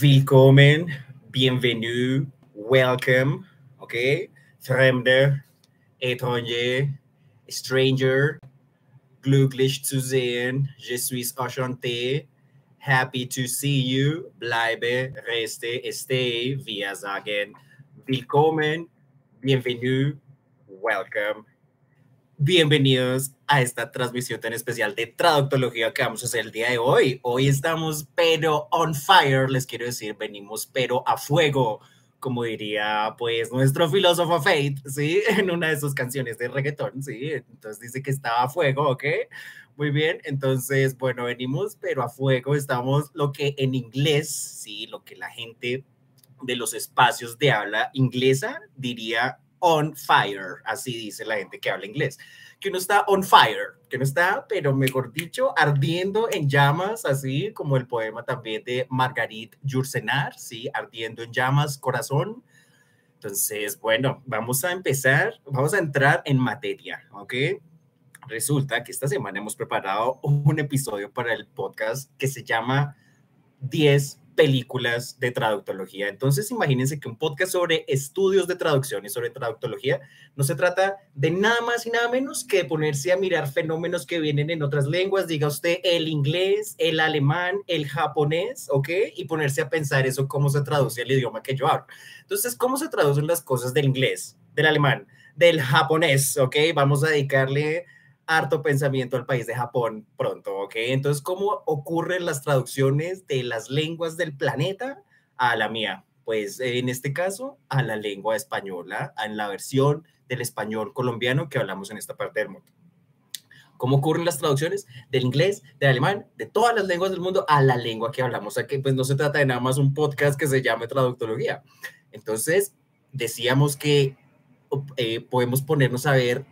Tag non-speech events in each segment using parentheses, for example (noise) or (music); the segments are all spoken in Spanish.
Willkommen, bienvenue, welcome, ok? Fremde, étranger, stranger, glücklich zu sehen, je suis enchanté, happy to see you, bleibe, reste, esté, wir sagen, willkommen, bienvenue, welcome. Bienvenidos a esta transmisión tan especial de traductología que vamos a hacer el día de hoy. Hoy estamos pero on fire, les quiero decir, venimos pero a fuego, como diría pues nuestro filósofo Fate, ¿sí? (laughs) En una de sus canciones de reggaetón, ¿sí? Entonces dice que estaba a fuego, ¿ok? Muy bien, entonces, bueno, venimos pero a fuego, estamos lo que en inglés, ¿sí? Lo que la gente de los espacios de habla inglesa diría on fire, así dice la gente que habla inglés, que uno está on fire, que no está, pero mejor dicho, ardiendo en llamas, así como el poema también de Marguerite Yourcenar, sí, ardiendo en llamas, corazón. Entonces, bueno, vamos a empezar, vamos a entrar en materia, ¿ok? Resulta que esta semana hemos preparado un episodio para el podcast que se llama 10 películas de traductología. Entonces, imagínense que un podcast sobre estudios de traducción y sobre traductología no se trata de nada más y nada menos que ponerse a mirar fenómenos que vienen en otras lenguas, diga usted el inglés, el alemán, el japonés, ¿ok? Y ponerse a pensar eso, cómo se traduce el idioma que yo hablo. Entonces, ¿cómo se traducen las cosas del inglés, del alemán, del japonés, ¿ok? Vamos a dedicarle harto pensamiento al país de Japón pronto, ¿ok? Entonces, ¿cómo ocurren las traducciones de las lenguas del planeta a la mía? Pues en este caso, a la lengua española, en la versión del español colombiano que hablamos en esta parte del mundo. ¿Cómo ocurren las traducciones del inglés, del alemán, de todas las lenguas del mundo a la lengua que hablamos aquí? Pues no se trata de nada más un podcast que se llame traductología. Entonces, decíamos que eh, podemos ponernos a ver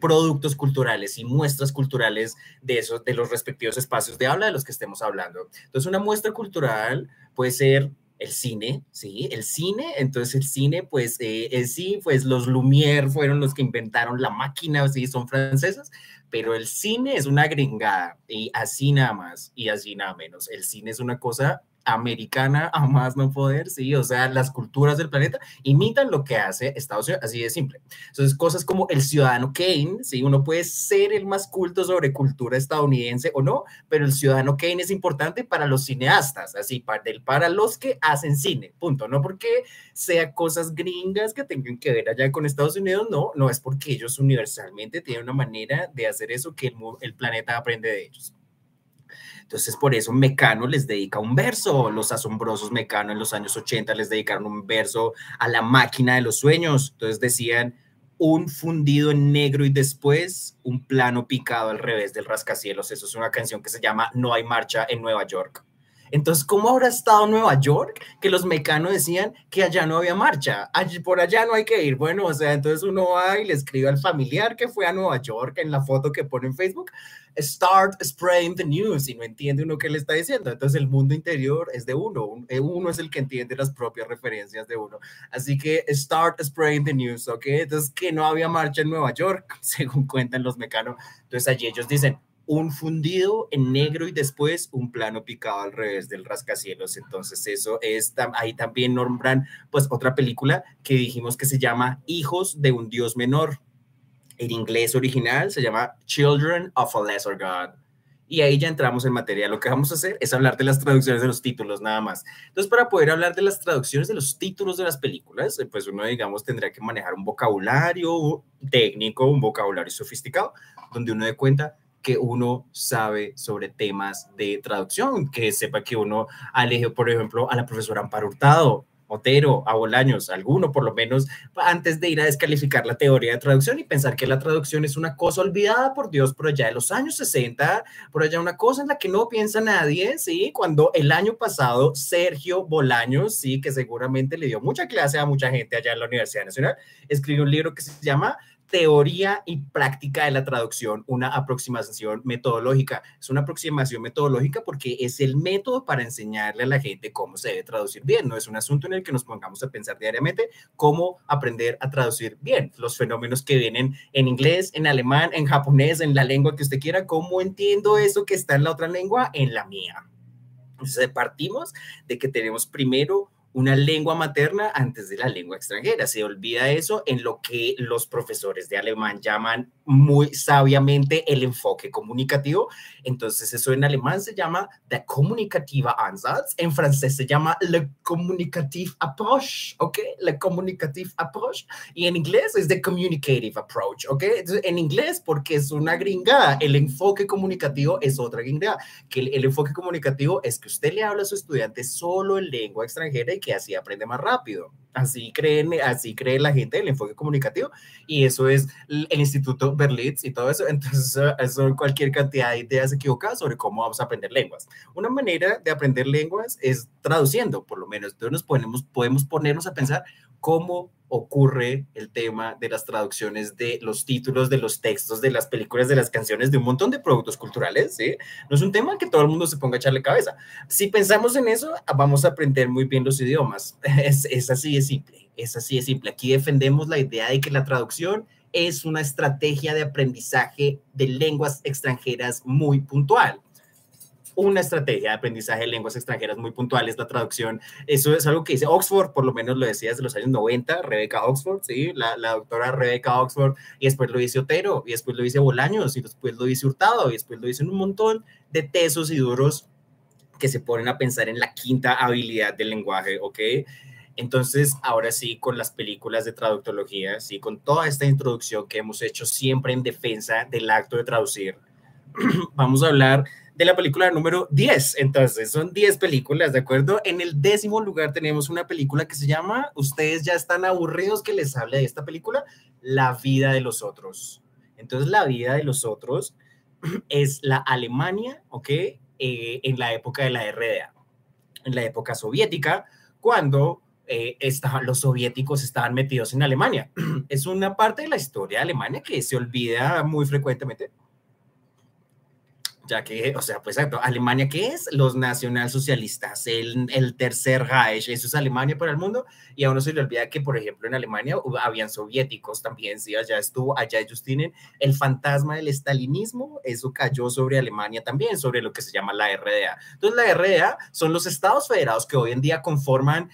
productos culturales y muestras culturales de esos, de los respectivos espacios de habla de los que estemos hablando. Entonces, una muestra cultural puede ser el cine, ¿sí? El cine, entonces el cine, pues eh, sí, pues los Lumière fueron los que inventaron la máquina, sí, son francesas, pero el cine es una gringada y así nada más y así nada menos. El cine es una cosa americana a más no poder, sí, o sea, las culturas del planeta imitan lo que hace Estados Unidos, así de simple. Entonces, cosas como el ciudadano Kane, sí, uno puede ser el más culto sobre cultura estadounidense o no, pero el ciudadano Kane es importante para los cineastas, así, para, para los que hacen cine, punto, no porque sea cosas gringas que tengan que ver allá con Estados Unidos, no, no es porque ellos universalmente tienen una manera de hacer eso que el, el planeta aprende de ellos. Entonces, por eso Mecano les dedica un verso. Los asombrosos Mecano en los años 80 les dedicaron un verso a la máquina de los sueños. Entonces decían, un fundido en negro y después un plano picado al revés del rascacielos. Eso es una canción que se llama No hay marcha en Nueva York. Entonces, ¿cómo habrá estado Nueva York? Que los mecanos decían que allá no había marcha, allí, por allá no hay que ir. Bueno, o sea, entonces uno va y le escribe al familiar que fue a Nueva York en la foto que pone en Facebook, start spraying the news, y no entiende uno qué le está diciendo. Entonces, el mundo interior es de uno, eh, uno es el que entiende las propias referencias de uno. Así que start spraying the news, ¿ok? Entonces, que no había marcha en Nueva York, (laughs) según cuentan los mecanos. Entonces, allí ellos dicen, un fundido en negro y después un plano picado al revés del rascacielos. Entonces eso es, ahí también nombran pues otra película que dijimos que se llama Hijos de un Dios Menor. En inglés original se llama Children of a Lesser God. Y ahí ya entramos en materia. Lo que vamos a hacer es hablar de las traducciones de los títulos, nada más. Entonces, para poder hablar de las traducciones de los títulos de las películas, eh, pues uno, digamos, tendría que manejar un vocabulario técnico, un vocabulario sofisticado, donde uno dé cuenta que uno sabe sobre temas de traducción, que sepa que uno elegido, por ejemplo, a la profesora Amparo Hurtado, Otero, a Bolaños, alguno por lo menos, antes de ir a descalificar la teoría de traducción y pensar que la traducción es una cosa olvidada por Dios por allá de los años 60, por allá una cosa en la que no piensa nadie, ¿sí? Cuando el año pasado Sergio Bolaños, sí, que seguramente le dio mucha clase a mucha gente allá en la Universidad Nacional, escribió un libro que se llama teoría y práctica de la traducción, una aproximación metodológica. Es una aproximación metodológica porque es el método para enseñarle a la gente cómo se debe traducir bien. No es un asunto en el que nos pongamos a pensar diariamente cómo aprender a traducir bien los fenómenos que vienen en inglés, en alemán, en japonés, en la lengua que usted quiera. ¿Cómo entiendo eso que está en la otra lengua? En la mía. Entonces partimos de que tenemos primero una lengua materna antes de la lengua extranjera. Se olvida eso en lo que los profesores de alemán llaman muy sabiamente el enfoque comunicativo. Entonces eso en alemán se llama der kommunikative Ansatz, en francés se llama le communicative approach, ¿ok? Le communicative approach. Y en inglés es the communicative approach, ¿ok? Entonces, en inglés, porque es una gringada, el enfoque comunicativo es otra gringada, que el, el enfoque comunicativo es que usted le habla a su estudiante solo en lengua extranjera que así aprende más rápido. Así creen, así cree la gente del enfoque comunicativo y eso es el Instituto Berlitz y todo eso. (laughs) Entonces, son cualquier cantidad de ideas equivocadas sobre cómo vamos a aprender lenguas. Una manera de aprender lenguas es traduciendo, por lo menos. Entonces, nos podemos, podemos ponernos a pensar cómo ocurre el tema de las traducciones de los títulos de los textos de las películas, de las canciones, de un montón de productos culturales. No es un tema que todo el mundo se ponga a echarle cabeza. Si pensamos en eso, vamos a aprender muy bien los idiomas. (laughs) Es, es así de simple, es así de simple. Aquí defendemos la idea de que la traducción es una estrategia de aprendizaje de lenguas extranjeras muy puntual una estrategia de aprendizaje de lenguas extranjeras muy puntual es la traducción. Eso es algo que dice Oxford, por lo menos lo decía desde los años 90, Rebeca Oxford, ¿sí? La, la doctora Rebeca Oxford, y después lo dice Otero, y después lo dice Bolaños, y después lo dice Hurtado, y después lo dicen un montón de tesos y duros que se ponen a pensar en la quinta habilidad del lenguaje, ¿ok? Entonces, ahora sí, con las películas de traductología, sí, con toda esta introducción que hemos hecho siempre en defensa del acto de traducir, (clears throat) vamos a hablar de la película número 10. Entonces, son 10 películas, ¿de acuerdo? En el décimo lugar tenemos una película que se llama, ustedes ya están aburridos que les hable de esta película, La vida de los otros. Entonces, La vida de los otros (clears throat) es la Alemania, ¿ok? Eh, en la época de la RDA, en la época soviética, cuando eh, estaban, los soviéticos estaban metidos en Alemania. (clears throat) es una parte de la historia de Alemania que se olvida muy frecuentemente ya que, o sea, pues Alemania, ¿qué es? Los nacionalsocialistas, el, el tercer Reich, eso es Alemania para el mundo, y a uno se le olvida que, por ejemplo, en Alemania habían soviéticos también, sí, allá estuvo, allá ellos tienen el fantasma del estalinismo, eso cayó sobre Alemania también, sobre lo que se llama la RDA. Entonces, la RDA son los estados federados que hoy en día conforman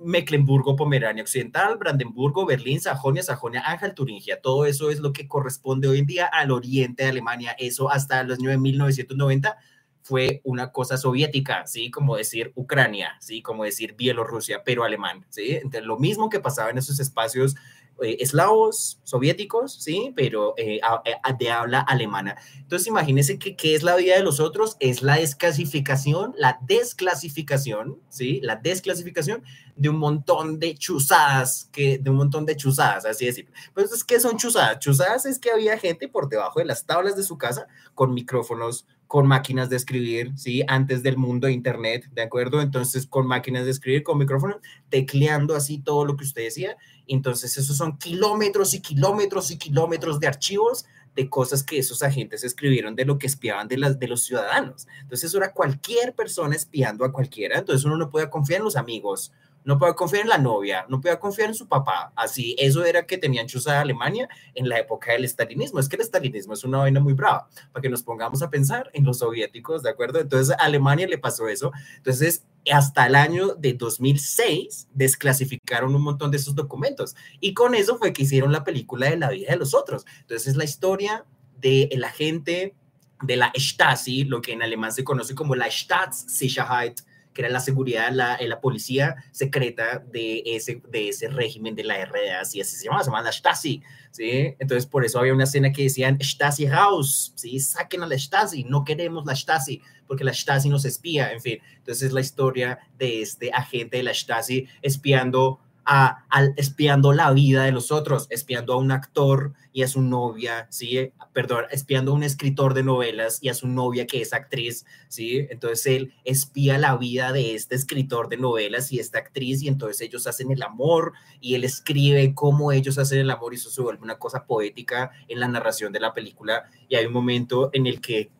Mecklenburgo, Pomerania Occidental, Brandenburgo, Berlín, Sajonia, Sajonia, Ángel, Turingia. Todo eso es lo que corresponde hoy en día al oriente de Alemania. Eso hasta los años 1990 fue una cosa soviética, ¿sí? Como decir Ucrania, ¿sí? Como decir Bielorrusia, pero alemán, ¿sí? Entonces, lo mismo que pasaba en esos espacios eh, eslavos, soviéticos, ¿sí? Pero eh, eh, de habla alemana. Entonces, imagínense que qué es la vida de los otros, es la desclasificación, la desclasificación, ¿sí? La desclasificación de un montón de chuzadas, que, de un montón de chuzadas, así decir. Pues, ¿qué son chuzadas? Chuzadas es que había gente por debajo de las tablas de su casa con micrófonos, con máquinas de escribir, ¿sí? Antes del mundo de Internet, ¿de acuerdo? Entonces, con máquinas de escribir, con micrófonos, tecleando así todo lo que usted decía. Entonces, esos son kilómetros y kilómetros y kilómetros de archivos de cosas que esos agentes escribieron de lo que espiaban de, las, de los ciudadanos. Entonces, eso era cualquier persona espiando a cualquiera. Entonces, uno no puede confiar en los amigos, no puede confiar en la novia, no puede confiar en su papá. Así, eso era que tenían chuzada Alemania en la época del estalinismo. Es que el estalinismo es una vaina muy brava, para que nos pongamos a pensar en los soviéticos, ¿de acuerdo? Entonces, a Alemania le pasó eso. Entonces, hasta el año de 2006 desclasificaron un montón de esos documentos y con eso fue que hicieron la película de la vida de los otros. Entonces, es la historia del el agente de la Stasi, lo que en alemán se conoce como la Staatssicherheit, que era la seguridad, la, eh, la policía secreta de ese, de ese régimen de la RDA, así, así se llamaba, se llamaba la Stasi, ¿sí? Entonces, por eso había una escena que decían Stasi raus, ¿sí? Saquen a la Stasi, no queremos la Stasi, porque la Stasi nos espía, en fin. Entonces, es la historia de este agente de la Stasi espiando a, espiando la vida de los otros, espiando a un actor y a su novia, ¿sí? Perdón, espiando a un escritor de novelas y a su novia que es actriz, ¿sí? Entonces él espía la vida de este escritor de novelas y esta actriz y entonces ellos hacen el amor y él escribe cómo ellos hacen el amor y eso se vuelve una cosa poética en la narración de la película y hay un momento en el que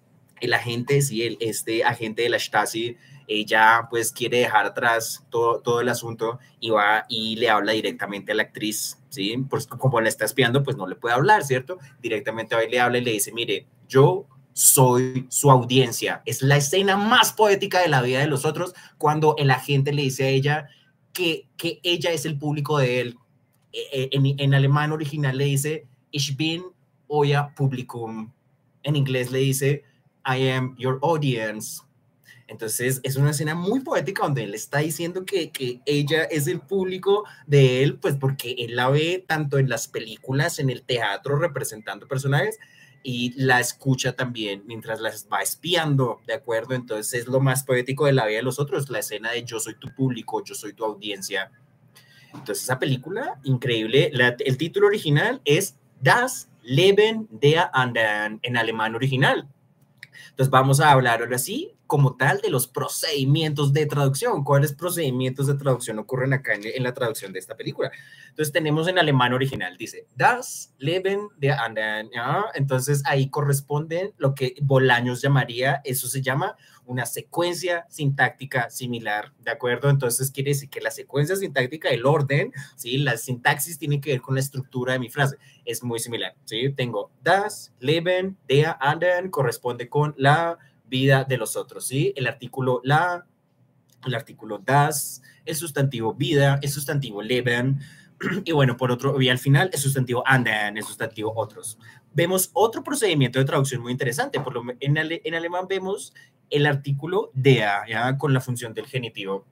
el agente, sí, el, este agente de la Stasi ella pues quiere dejar atrás todo, todo el asunto y va y le habla directamente a la actriz, ¿sí? Pues como la está espiando, pues no le puede hablar, ¿cierto? Directamente va y le habla y le dice, mire, yo soy su audiencia. Es la escena más poética de la vida de los otros cuando el agente le dice a ella que, que ella es el público de él. E, e, en, en alemán original le dice, Ich bin euer Publikum. En inglés le dice, I am your audience. Entonces es una escena muy poética donde él está diciendo que, que, ella es el público de él, pues porque él la ve tanto en las películas, en el teatro representando personajes y la escucha también mientras las va espiando, ¿de acuerdo? Entonces es lo más poético de la vida de los otros, la escena de yo soy tu público, yo soy tu audiencia. Entonces esa película, increíble, el título original es Das Leben der Anderen en alemán original. Entonces vamos a hablar ahora sí como tal de los procedimientos de traducción. ¿Cuáles procedimientos de traducción ocurren acá en, la traducción de esta película? Entonces tenemos en alemán original, dice Das Leben der anderen. Entonces ahí corresponde lo que Bolaños llamaría, eso se llama una secuencia sintáctica similar, ¿de acuerdo? Entonces quiere decir que la secuencia sintáctica, el orden, ¿sí? La sintaxis tiene que ver con la estructura de mi frase, es muy similar, ¿sí? Tengo das Leben der anderen corresponde con la vida de los otros, ¿sí? El artículo la, el artículo das, el sustantivo vida, el sustantivo leben, (clears throat) y bueno, por otro, y al final el sustantivo anden, el sustantivo otros. Vemos otro procedimiento de traducción muy interesante, por lo en, en alemán vemos el artículo der, ¿ya? con la función del genitivo,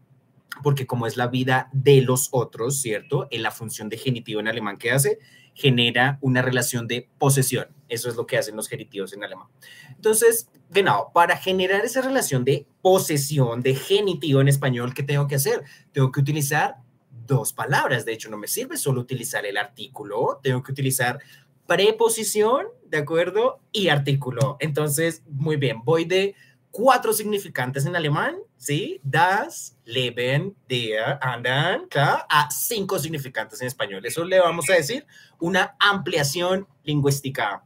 porque como es la vida de los otros, ¿cierto? En la función de genitivo en alemán que hace, genera una relación de posesión. Eso es lo que hacen los genitivos en alemán. Entonces, genau, para generar esa relación de posesión, de genitivo en español, ¿qué tengo que hacer? Tengo que utilizar dos palabras. De hecho, no me sirve solo utilizar el artículo, tengo que utilizar preposición, ¿de acuerdo? Y artículo. Entonces, muy bien, voy de cuatro significantes en alemán, ¿sí? Das, leben, der, klar, a cinco significantes en español. Eso le vamos a decir una ampliación lingüística.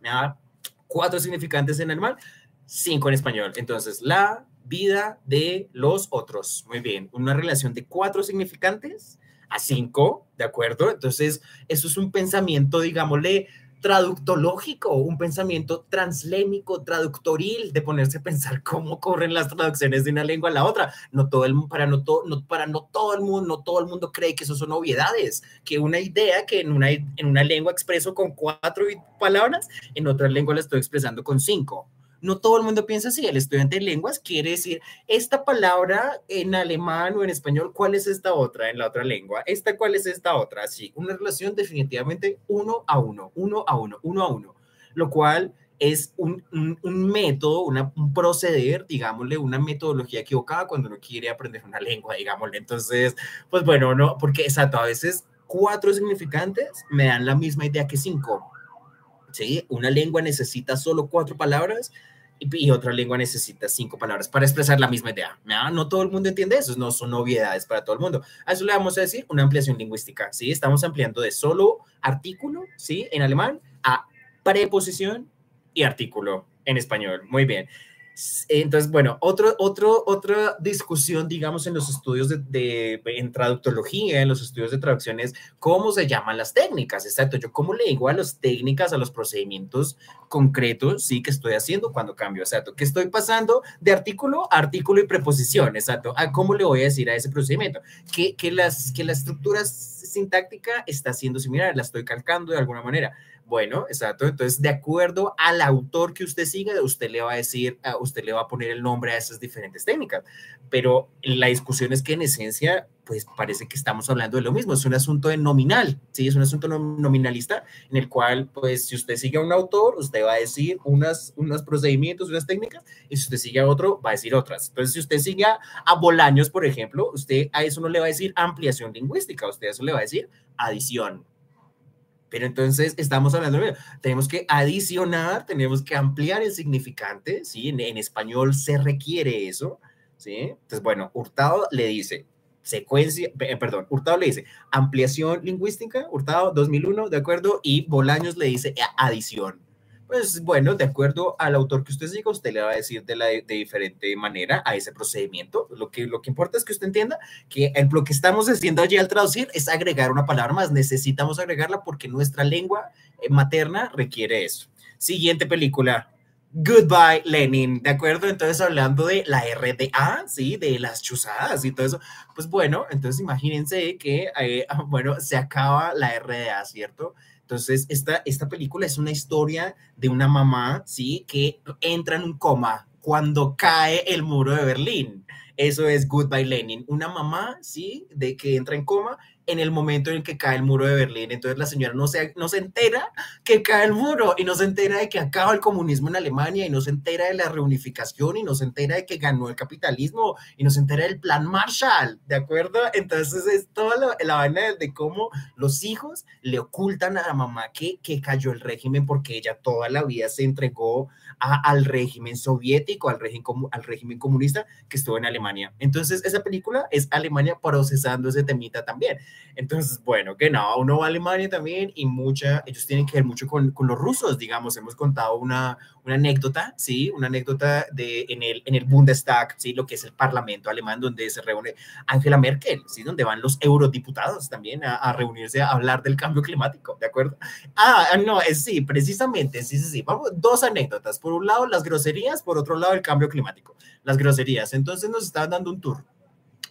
Cuatro significantes en alemán, cinco en español. Entonces, la vida de los otros. Muy bien, una relación de cuatro significantes a cinco, ¿de acuerdo? Entonces, eso es un pensamiento, digámosle, traductológico, un pensamiento translémico, traductoril, de ponerse a pensar cómo corren las traducciones de una lengua a la otra. No todo el para no no, para no todo el mundo, no todo el mundo cree que eso son obviedades, que una idea que en una, en una lengua expreso con cuatro palabras, en otra lengua la estoy expresando con cinco no todo el mundo piensa así. El estudiante de lenguas quiere decir esta palabra en alemán o en español, ¿cuál es esta otra en la otra lengua? ¿Esta cuál es esta otra? Sí, una relación definitivamente uno a uno, uno a uno, uno a uno, lo cual es un, método, un proceder, digámosle, una metodología equivocada cuando uno quiere aprender una lengua, digámosle. Entonces, pues bueno, no, porque exacto, a veces cuatro significantes me dan la misma idea que cinco. ¿Sí? Una lengua necesita solo cuatro palabras y, otra lengua necesita cinco palabras para expresar la misma idea. No todo el mundo entiende eso, no son novedades para todo el mundo. A eso le vamos a decir una ampliación lingüística, ¿sí? Estamos ampliando de solo artículo, ¿sí? En alemán a preposición y artículo en español. Muy bien. Entonces, bueno, otro, otro, otra discusión, digamos, en los estudios de, en traductología, en los estudios de traducción es cómo se llaman las técnicas, exacto. Yo cómo le digo a las técnicas, a los procedimientos concretos, sí, que estoy haciendo cuando cambio, exacto. Que estoy pasando de artículo a artículo y preposición, exacto. ¿A cómo le voy a decir a ese procedimiento? Que, que, las, que la estructura sintáctica está siendo similar, la estoy calcando de alguna manera. Bueno, exacto. Entonces, de acuerdo al autor que usted siga, usted le va a decir, usted le va a poner el nombre a esas diferentes técnicas. Pero la discusión es que en esencia, pues parece que estamos hablando de lo mismo. Es un asunto de nominal, ¿sí? Es un asunto nominalista en el cual, pues, si usted sigue a un autor, usted va a decir unas, unos procedimientos, unas técnicas, y si usted sigue a otro, va a decir otras. Entonces, si usted sigue a, a Bolaños, por ejemplo, usted a eso no le va a decir ampliación lingüística, usted a eso le va a decir adición pero entonces estamos hablando tenemos que adicionar, tenemos que ampliar el significante, ¿sí? En, español se requiere eso, ¿sí? Entonces, bueno, Hurtado le dice, secuencia, perdón, Hurtado le dice ampliación lingüística, Hurtado 2001, ¿de acuerdo? Y Bolaños le dice adición pues bueno, de acuerdo al autor que usted siga, usted le va a decir de, la, diferente manera a ese procedimiento. Lo que, lo que importa es que usted entienda que lo que estamos haciendo allí al traducir es agregar una palabra más. Necesitamos agregarla porque nuestra lengua eh, materna requiere eso. Siguiente película, Goodbye Lenin, ¿de acuerdo? Entonces hablando de la RDA, ¿sí? De las chuzadas y todo eso. Pues bueno, entonces imagínense que, eh, (laughs) bueno, se acaba la RDA, ¿cierto? Entonces, esta, esta película es una historia de una mamá, ¿sí? Que entra en un coma cuando cae el muro de Berlín. Eso es Goodbye Lenin. Una mamá, ¿sí? De que entra en coma en el momento en el que cae el muro de Berlín. Entonces la señora no se, no se entera que cae el muro y no se entera de que acaba el comunismo en Alemania y no se entera de la reunificación y no se entera de que ganó el capitalismo y no se entera del plan Marshall, ¿de acuerdo? Entonces es toda la, la vaina de, cómo los hijos le ocultan a la mamá que, que cayó el régimen porque ella toda la vida se entregó al régimen soviético, al régimen, al régimen comunista que estuvo en Alemania. Entonces esa película es Alemania procesando ese temita también. Entonces, bueno, que no, uno va a Alemania también y mucha, ellos tienen que ver mucho con, con los rusos, digamos, hemos contado una, una anécdota, ¿sí? Una anécdota de, en, el, en el Bundestag, ¿sí? Lo que es el Parlamento alemán, donde se reúne Angela Merkel, ¿sí? Donde van los eurodiputados también a, a reunirse a hablar del cambio climático, ¿de acuerdo? Ah, no, es, sí, precisamente, sí, sí, sí. Vamos, dos anécdotas. Por un lado, las groserías, por otro lado, el cambio climático. Las groserías. Entonces nos estaban dando un tour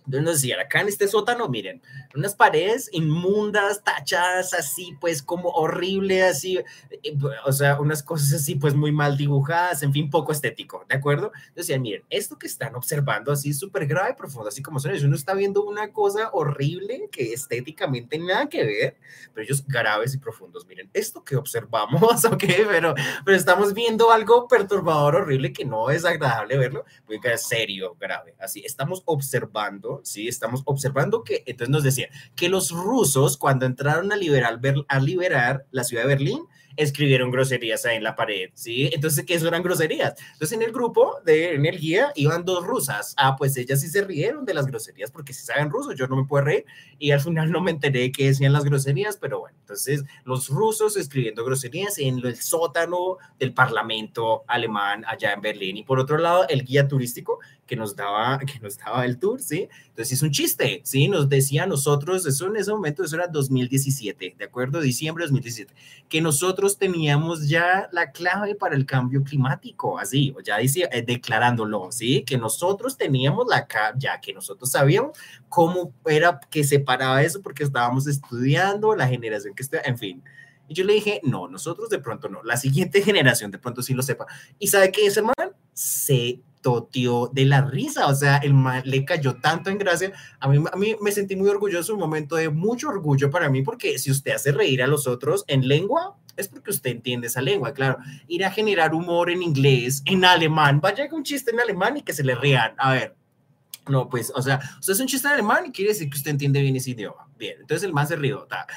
entonces nos decían, acá en este sótano, miren, unas paredes inmundas, tachadas, así, pues como horrible, así, eh, o sea, unas cosas así, pues muy mal dibujadas, en fin, poco estético, ¿de acuerdo? Decían, miren, esto que están observando así súper grave, profundo, así como son ellos, uno está viendo una cosa horrible que estéticamente nada que ver, pero ellos graves y profundos, miren, esto que observamos, (laughs) ok, pero, pero estamos viendo algo perturbador, horrible, que no es agradable verlo, muy serio, grave, así, estamos observando ¿sí? Estamos observando que, entonces nos decía, que los rusos cuando entraron a liberar, a liberar la ciudad de Berlín, escribieron groserías ahí en la pared, ¿sí? Entonces, ¿qué eran groserías? Entonces, en el grupo de energía iban dos rusas. Ah, pues ellas sí se rieron de las groserías porque si saben ruso, yo no me puedo reír. Y al final no me enteré de qué decían las groserías, pero bueno, entonces los rusos escribiendo groserías en el sótano del parlamento alemán allá en Berlín. Y por otro lado, el guía turístico que nos daba, que nos daba el tour, ¿sí? Entonces es un chiste, ¿sí? Nos decía a nosotros, eso en ese momento, eso era 2017, ¿de acuerdo? Diciembre de 2017, que nosotros teníamos ya la clave para el cambio climático, así, o ya decía, eh, declarándolo, ¿sí? Que nosotros teníamos la ya que nosotros sabíamos cómo era que se paraba eso porque estábamos estudiando la generación que está, en fin. Y yo le dije, no, nosotros de pronto no, la siguiente (laughs) generación de pronto sí lo sepa. ¿Y sabe qué ese man? Se toteó de la risa, o sea, el man le cayó tanto en gracia. A mí, a mí me sentí muy orgulloso, un momento de mucho orgullo para mí, porque si usted hace reír a los otros en lengua, es porque usted entiende esa lengua, claro. Ir a generar humor en inglés, en alemán, vaya con un chiste en alemán y que se le rían. A ver, no, pues, o sea, usted es un chiste alemán y quiere decir que usted entiende bien ese idioma. Bien, entonces el más se ríe, ah,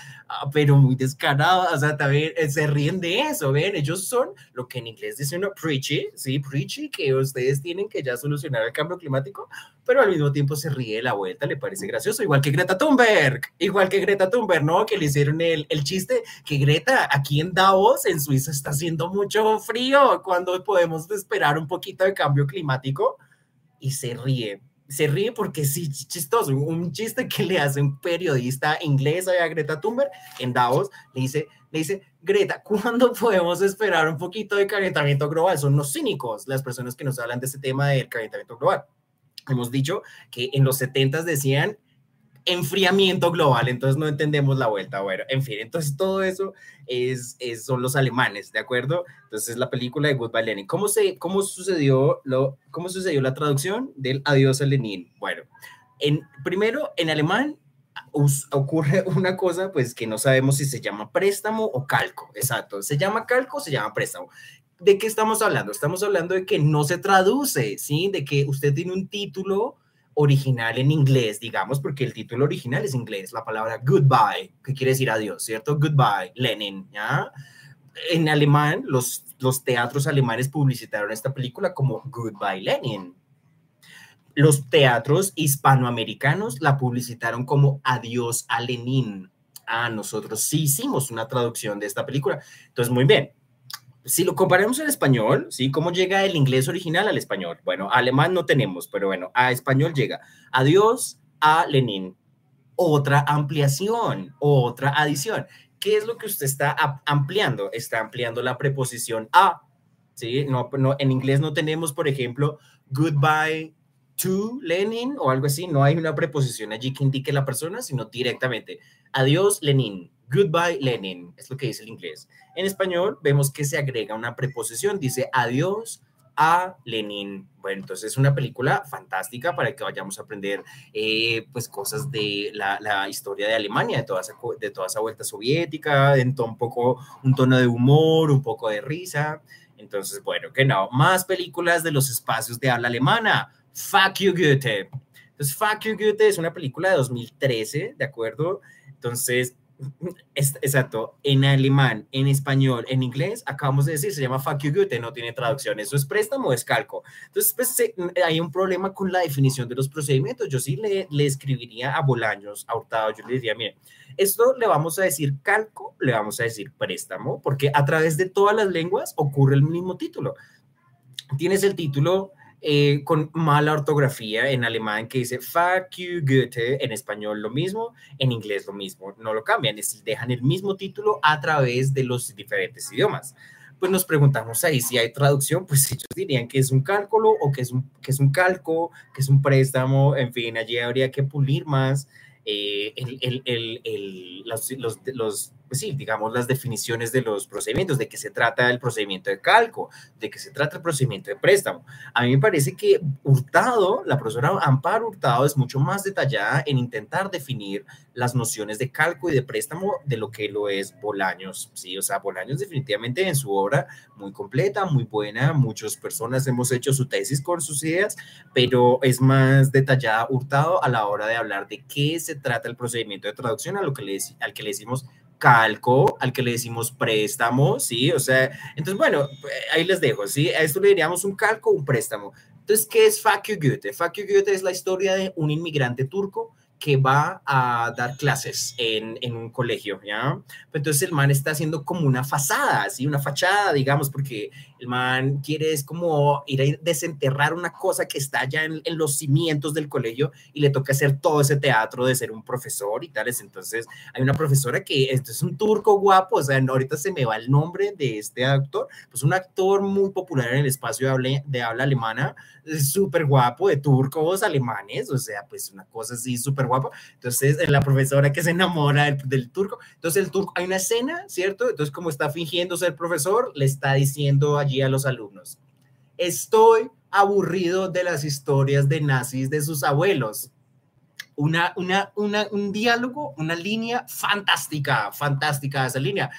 pero muy descarado, o sea, también eh, se ríen de eso, ven, ellos son lo que en inglés dice uno preachy, sí, preachy, que ustedes tienen que ya solucionar el cambio climático, pero al mismo tiempo se ríe de la vuelta, le parece gracioso, igual que Greta Thunberg, igual que Greta Thunberg, ¿no? Que le hicieron el, el chiste que Greta, aquí en Davos, en Suiza, está haciendo mucho frío, cuando podemos esperar un poquito de cambio climático, y se ríe se ríe porque sí, chistoso, un chiste que le hace un periodista inglés a Greta Thunberg en Davos, le dice, le dice, Greta, ¿cuándo podemos esperar un poquito de calentamiento global? Son los cínicos las personas que nos hablan de este tema del calentamiento global. Hemos dicho que en los 70 decían enfriamiento global, entonces no entendemos la vuelta. Bueno, en fin, entonces todo eso es, son los alemanes, ¿de acuerdo? Entonces la película de Goodbye Lenin. ¿Cómo, se, cómo, sucedió, lo, ¿Cómo sucedió la traducción del adiós a Lenin? Bueno, en, primero en alemán ocurre (laughs) una cosa pues que no sabemos si se llama préstamo o calco, exacto, se llama calco o se llama préstamo. ¿De qué estamos hablando? Estamos hablando de que no se traduce, ¿sí? De que usted tiene un título original en inglés, digamos, porque el título original es inglés, la palabra goodbye, que quiere decir adiós, ¿cierto? Goodbye, Lenin, ¿ya? En alemán, los, los teatros alemanes publicitaron esta película como Goodbye Lenin. Los teatros hispanoamericanos la publicitaron como Adiós a Lenin. Ah, nosotros sí hicimos una traducción de esta película. Entonces, muy bien, si lo comparamos en español, ¿sí? ¿Cómo llega el inglés original al español? Bueno, alemán no tenemos, pero bueno, a español llega. Adiós a Lenin. Otra ampliación, otra adición. ¿Qué es lo que usted está ampliando? Está ampliando la preposición a. ¿sí? No, no, en inglés no tenemos, por ejemplo, goodbye to Lenin o algo así, no hay una preposición allí que indique la persona, sino directamente, adiós Lenin, goodbye Lenin, es lo que dice el inglés. En español vemos que se agrega una preposición, dice adiós a Lenin. Bueno, entonces es una película fantástica para que vayamos a aprender eh, pues cosas de la, historia de Alemania, de toda, esa, de toda esa vuelta soviética, en un poco un tono de humor, un poco de risa. Entonces, bueno, que no, más películas de los espacios de habla alemana. Fuck You Goethe. Entonces, Fuck You Goethe es una película de 2013, ¿de acuerdo? Entonces, exacto, en alemán, en español, en inglés, acabamos de decir, se llama fuck you no tiene traducción, eso es préstamo o es calco. Entonces, pues hay un problema con la definición de los procedimientos. Yo sí le, le escribiría a Bolaños, a Hurtado, yo le diría, mire, esto le vamos a decir calco, le vamos a decir préstamo, porque a través de todas las lenguas ocurre el mismo título. Tienes el título eh, con mala ortografía en alemán que dice fuck you Goethe, en español lo mismo, en inglés lo mismo, no lo cambian, es, dejan el mismo título a través de los diferentes idiomas. Pues nos preguntamos ahí si hay traducción, pues ellos dirían que es un cálculo o que es un, que es un calco, que es un préstamo, en fin, allí habría que pulir más eh, el, el, el, los, los, los pues sí, digamos, las definiciones de los procedimientos, de qué se trata el procedimiento de calco, de qué se trata el procedimiento de préstamo. A mí me parece que Hurtado, la profesora Amparo Hurtado, es mucho más detallada en intentar definir las nociones de calco y de préstamo de lo que lo es Bolaños, ¿sí? O sea, Bolaños definitivamente en su obra muy completa, muy buena, muchas personas hemos hecho su tesis con sus ideas, pero es más detallada Hurtado a la hora de hablar de qué se trata el procedimiento de traducción a lo que le, al que le decimos calco, al que le decimos préstamo, ¿sí? O sea, entonces, bueno, ahí les dejo, ¿sí? A esto le diríamos un calco un préstamo. Entonces, ¿qué es Fakir Goethe? Fakir Goethe es la historia de un inmigrante turco que va a dar clases en, en, un colegio, ¿ya? Entonces el man está haciendo como una fachada, así, una fachada, digamos, porque el man quiere es como ir a desenterrar una cosa que está ya en, en, los cimientos del colegio y le toca hacer todo ese teatro de ser un profesor y tales. Entonces hay una profesora que esto es un turco guapo, o sea, ahorita se me va el nombre de este actor, pues un actor muy popular en el espacio de habla, de habla alemana, súper guapo, de turcos alemanes, o sea, pues una cosa así súper guapo. Entonces, la profesora que se enamora del, del, turco. Entonces, el turco, hay una escena, ¿cierto? Entonces, como está fingiendo ser profesor, le está diciendo allí a los alumnos, estoy aburrido de las historias de nazis de sus abuelos. Una, una, una, un diálogo, una línea fantástica, fantástica esa línea,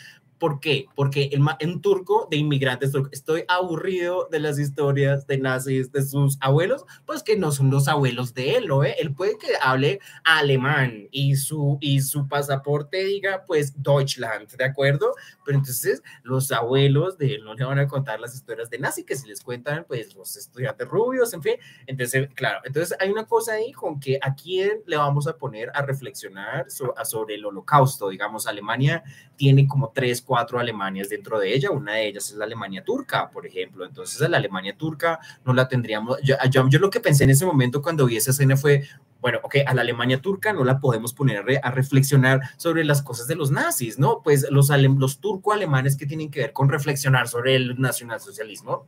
¿Por qué? Porque el, en turco de inmigrantes, estoy aburrido de las historias de nazis de sus abuelos, pues que no son los abuelos de él, ¿no? ve? Él puede que hable alemán y su, y su pasaporte diga, pues, Deutschland, ¿de acuerdo? Pero entonces los abuelos de él no le van a contar las historias de nazis, que si les cuentan, pues, los estudiantes rubios, en fin. Entonces, claro, entonces hay una cosa ahí con que a quién le vamos a poner a reflexionar sobre el holocausto, digamos, Alemania tiene como tres, cuatro Alemanias dentro de ella. Una de ellas es la Alemania turca, por ejemplo. Entonces, a la Alemania turca no la tendríamos. Yo, yo, lo que pensé en ese momento cuando vi esa escena fue, bueno, ok, a la Alemania turca no la podemos poner a reflexionar sobre las cosas de los nazis, ¿no? Pues los, los turco-alemanes que tienen que ver con reflexionar sobre el nacionalsocialismo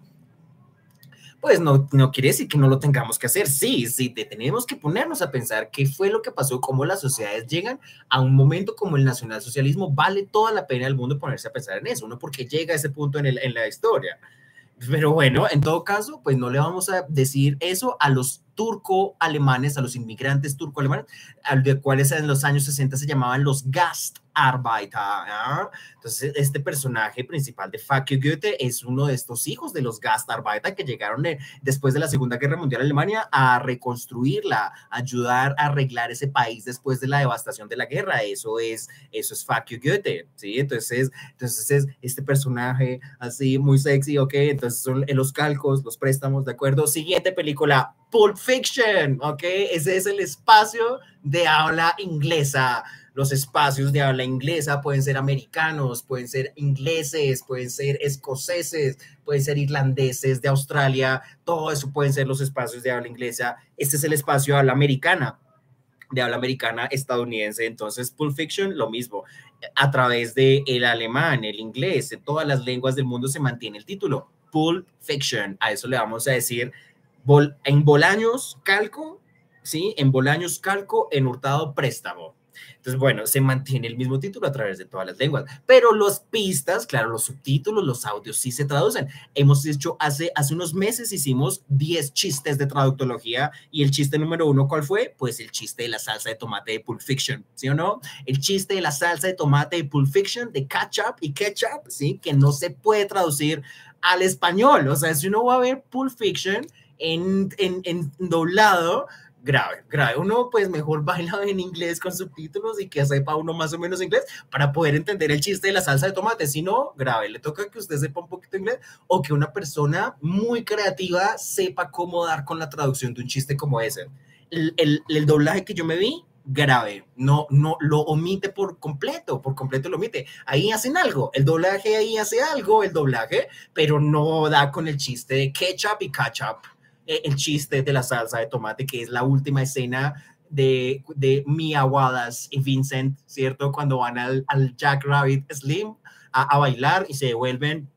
pues no, no quiere decir que no lo tengamos que hacer. Sí, sí, tenemos que ponernos a pensar qué fue lo que pasó, cómo las sociedades llegan a un momento como el nacionalsocialismo. Vale toda la pena del mundo ponerse a pensar en eso, ¿no? Porque llega a ese punto en, el, en la historia. Pero bueno, en todo caso, pues no le vamos a decir eso a los turco-alemanes, a los inmigrantes turco-alemanes, al de cuales en los años 60 se llamaban los Gastarbeiter. Entonces, este personaje principal de Fuck Goethe es uno de estos hijos de los Gastarbeiter que llegaron después de la Segunda Guerra Mundial a Alemania a reconstruirla, a ayudar a arreglar ese país después de la devastación de la guerra. Eso es, eso es Fuck Goethe, ¿sí? Entonces, entonces es este personaje así muy sexy, ok, entonces son los calcos, los préstamos, ¿de acuerdo? Siguiente película, Pulp Fiction, ¿ok? Ese es el espacio de habla inglesa. Los espacios de habla inglesa pueden ser americanos, pueden ser ingleses, pueden ser escoceses, pueden ser irlandeses de Australia, todo eso pueden ser los espacios de habla inglesa. Este es el espacio de habla americana, de habla americana estadounidense. Entonces, Pulp Fiction, lo mismo. A través de el alemán, el inglés, de todas las lenguas del mundo se mantiene el título Pulp Fiction. A eso le vamos a decir en Bolaños Calco, ¿sí? En Bolaños Calco, en Hurtado Préstamo. Entonces, bueno, se mantiene el mismo título a través de todas las lenguas, pero los pistas, claro, los subtítulos, los audios sí se traducen. Hemos hecho, hace, hace unos meses hicimos 10 chistes de traductología y el chiste número uno, ¿cuál fue? Pues el chiste de la salsa de tomate de Pulp Fiction, ¿sí o no? El chiste de la salsa de tomate de Pulp Fiction, de ketchup y ketchup, ¿sí? Que no se puede traducir al español. O sea, si uno va a ver Pulp Fiction en, en, en doblado, grave, grave. Uno pues mejor (laughs) baila en inglés con subtítulos y que sepa uno más o menos inglés para poder entender el chiste de la salsa de tomate. Si no, grave, le toca que usted sepa un poquito inglés o que una persona muy creativa sepa cómo dar con la traducción de un chiste como ese. El, el, doblaje que yo me vi, grave, no, no lo omite por completo, por completo lo omite. Ahí hacen algo, el doblaje ahí hace algo, el doblaje, pero no da con el chiste de ketchup y ketchup el chiste de la salsa de tomate, que es la última escena de, de Mia Wallace y Vincent, ¿cierto? Cuando van al, al Jack Rabbit Slim a, a, bailar y se devuelven.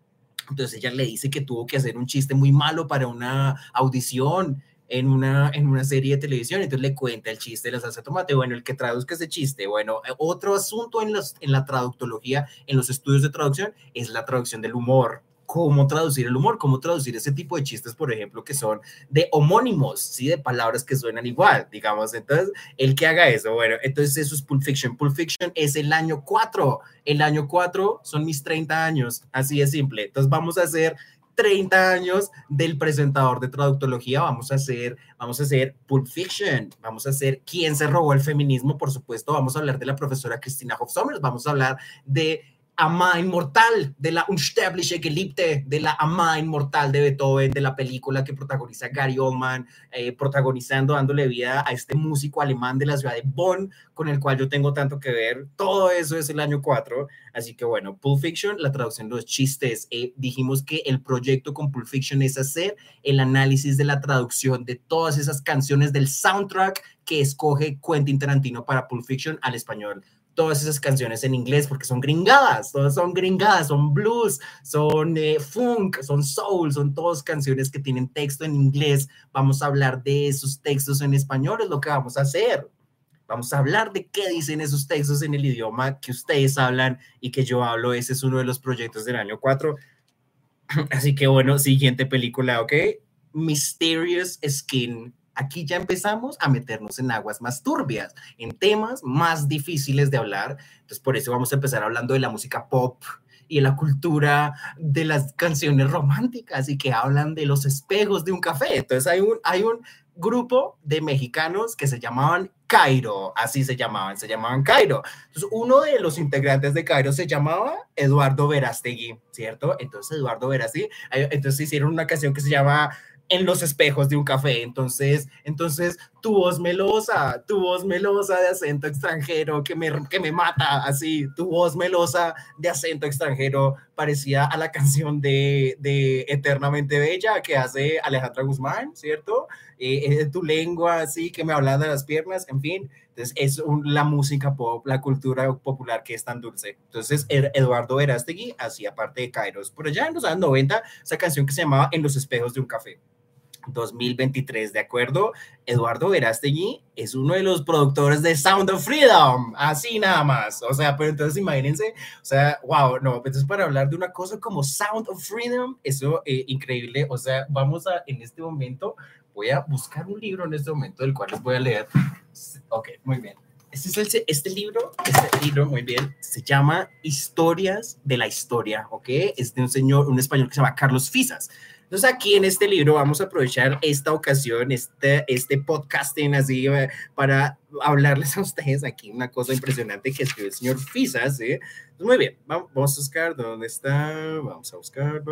Entonces ella le dice que tuvo que hacer un chiste muy malo para una audición en una, en una serie de televisión, entonces le cuenta el chiste de la salsa de tomate. Bueno, el que traduzca ese chiste, bueno, otro asunto en, los, en la traductología, en los estudios de traducción, es la traducción del humor cómo traducir el humor, cómo traducir ese tipo de chistes, por ejemplo, que son de homónimos, ¿sí? De palabras que suenan igual, digamos. Entonces, el que haga eso, bueno, entonces eso es Pulp Fiction. Pulp Fiction es el año 4. El año 4 son mis 30 años, así de simple. Entonces, vamos a hacer 30 años del presentador de traductología, vamos a hacer, vamos a hacer Pulp Fiction, vamos a hacer quién se robó el feminismo, por supuesto, vamos a hablar de la profesora Cristina Hoff Sommers, vamos a hablar de ama inmortal, de la Unsterbliche Geliebte, de la ama inmortal de Beethoven, de la película que protagoniza Gary Oldman, eh, protagonizando, dándole vida a este músico alemán de la ciudad de Bonn, con el cual yo tengo tanto que ver. Todo eso es el año 4. Así que bueno, Pulp Fiction, la traducción de los chistes. Eh, dijimos que el proyecto con Pulp Fiction es hacer el análisis de la traducción de todas esas canciones del soundtrack que escoge Quentin Tarantino para Pulp Fiction al español todas esas canciones en inglés porque son gringadas, todas son gringadas, son blues, son eh, funk, son soul, son todas canciones que tienen texto en inglés. Vamos a hablar de esos textos en español, es lo que vamos a hacer. Vamos a hablar de qué dicen esos textos en el idioma que ustedes hablan y que yo hablo. Ese es uno de los proyectos del año 4. (clears throat) Así que bueno, siguiente película, ¿ok? Mysterious Skin aquí ya empezamos a meternos en aguas más turbias, en temas más difíciles de hablar. Entonces, por eso vamos a empezar hablando de la música pop y de la cultura de las canciones románticas y que hablan de los espejos de un café. Entonces, hay un, hay un grupo de mexicanos que se llamaban Cairo, así se llamaban, se llamaban Cairo. Entonces, uno de los integrantes de Cairo se llamaba Eduardo Verástegui, ¿cierto? Entonces, Eduardo Verástegui, eh, entonces hicieron una canción que se llama en los espejos de un café. Entonces, entonces tu voz melosa, tu voz melosa de acento extranjero que me, que me mata, así, tu voz melosa de acento extranjero parecía a la (laughs) canción de, de Eternamente Bella que hace Alejandra Guzmán, ¿cierto? Eh, tu lengua así que me habla de las piernas, en fin. Entonces, es la música pop, la cultura popular que es tan dulce. Entonces, Eduardo Verástegui hacía parte de Kairos. Por allá en los años 90, esa canción que se llamaba En los espejos de un café. 2023, ¿de acuerdo? Eduardo Verástegui es uno de los productores de Sound of Freedom, así nada más. O sea, pero entonces imagínense, o sea, wow, no, entonces para hablar de una cosa como Sound of Freedom, eso eh, increíble, o sea, vamos a en este momento, voy a buscar un libro en este momento del cual les voy a leer. Ok, muy bien. Este, es el, este libro, este libro, muy bien, se llama Historias de la Historia, ¿ok? Es de un señor, un español que se llama Carlos Fisas. Entonces aquí en este libro vamos a aprovechar esta ocasión, este, este podcasting así eh, para hablarles a ustedes aquí una cosa impresionante que escribió el señor Fisas. ¿sí? muy bien, vamos, a buscar dónde está, vamos a buscar.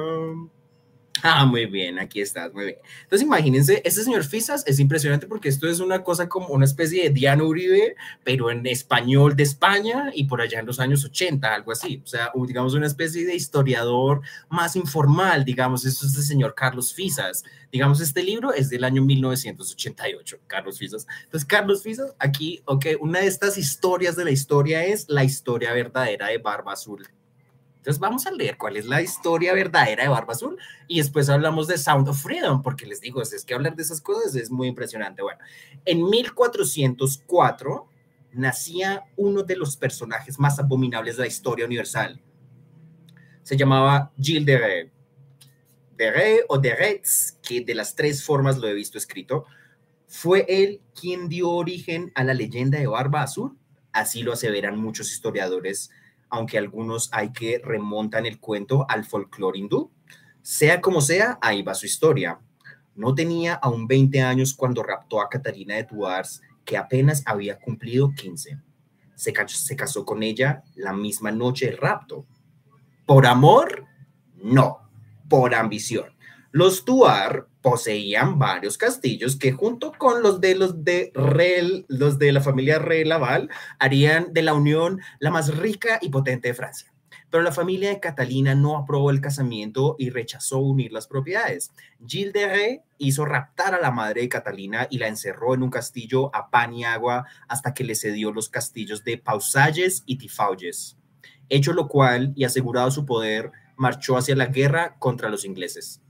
Ah, muy bien, aquí estás, muy bien. Entonces, imagínense, este señor Fisas es impresionante porque esto es una cosa como una especie de Diana Uribe, pero en español de España y por allá en los años 80, algo así. O sea, digamos, una especie de historiador más informal, digamos, esto es el señor Carlos Fisas. Digamos, este libro es del año 1988, Carlos Fisas. Entonces, Carlos Fisas, aquí, ok, una de estas historias de la historia es la historia verdadera de Barba Azul. Entonces vamos a leer cuál es la historia verdadera de Barba Azul y después hablamos de Sound of Freedom, porque les digo, es que hablar de esas cosas es muy impresionante. Bueno, en 1404 nacía uno de los personajes más abominables de la historia universal. Se llamaba Gilles de Rey. De Rey o de Retz, que de las tres formas lo he visto escrito, fue él quien dio origen a la leyenda de Barba Azul. Así lo aseveran muchos historiadores aunque algunos hay que remontan el cuento al folclore hindú. Sea como sea, ahí va su historia. No tenía aún 20 años cuando raptó a Catalina de Tuars, que apenas había cumplido 15. Se, se casó con ella la misma noche del rapto. ¿Por amor? No, por ambición. Los Tuar poseían varios castillos que junto con los de los de los de la familia Re Laval harían de la unión la más rica y potente de Francia. Pero la familia de Catalina no aprobó el casamiento y rechazó unir las propiedades. Gilles de Ré hizo raptar a la madre de Catalina y la encerró en un castillo a pan y agua hasta que le cedió los castillos de Pausalles y Tifauges. Hecho lo cual, y asegurado su poder, marchó hacia la guerra contra los ingleses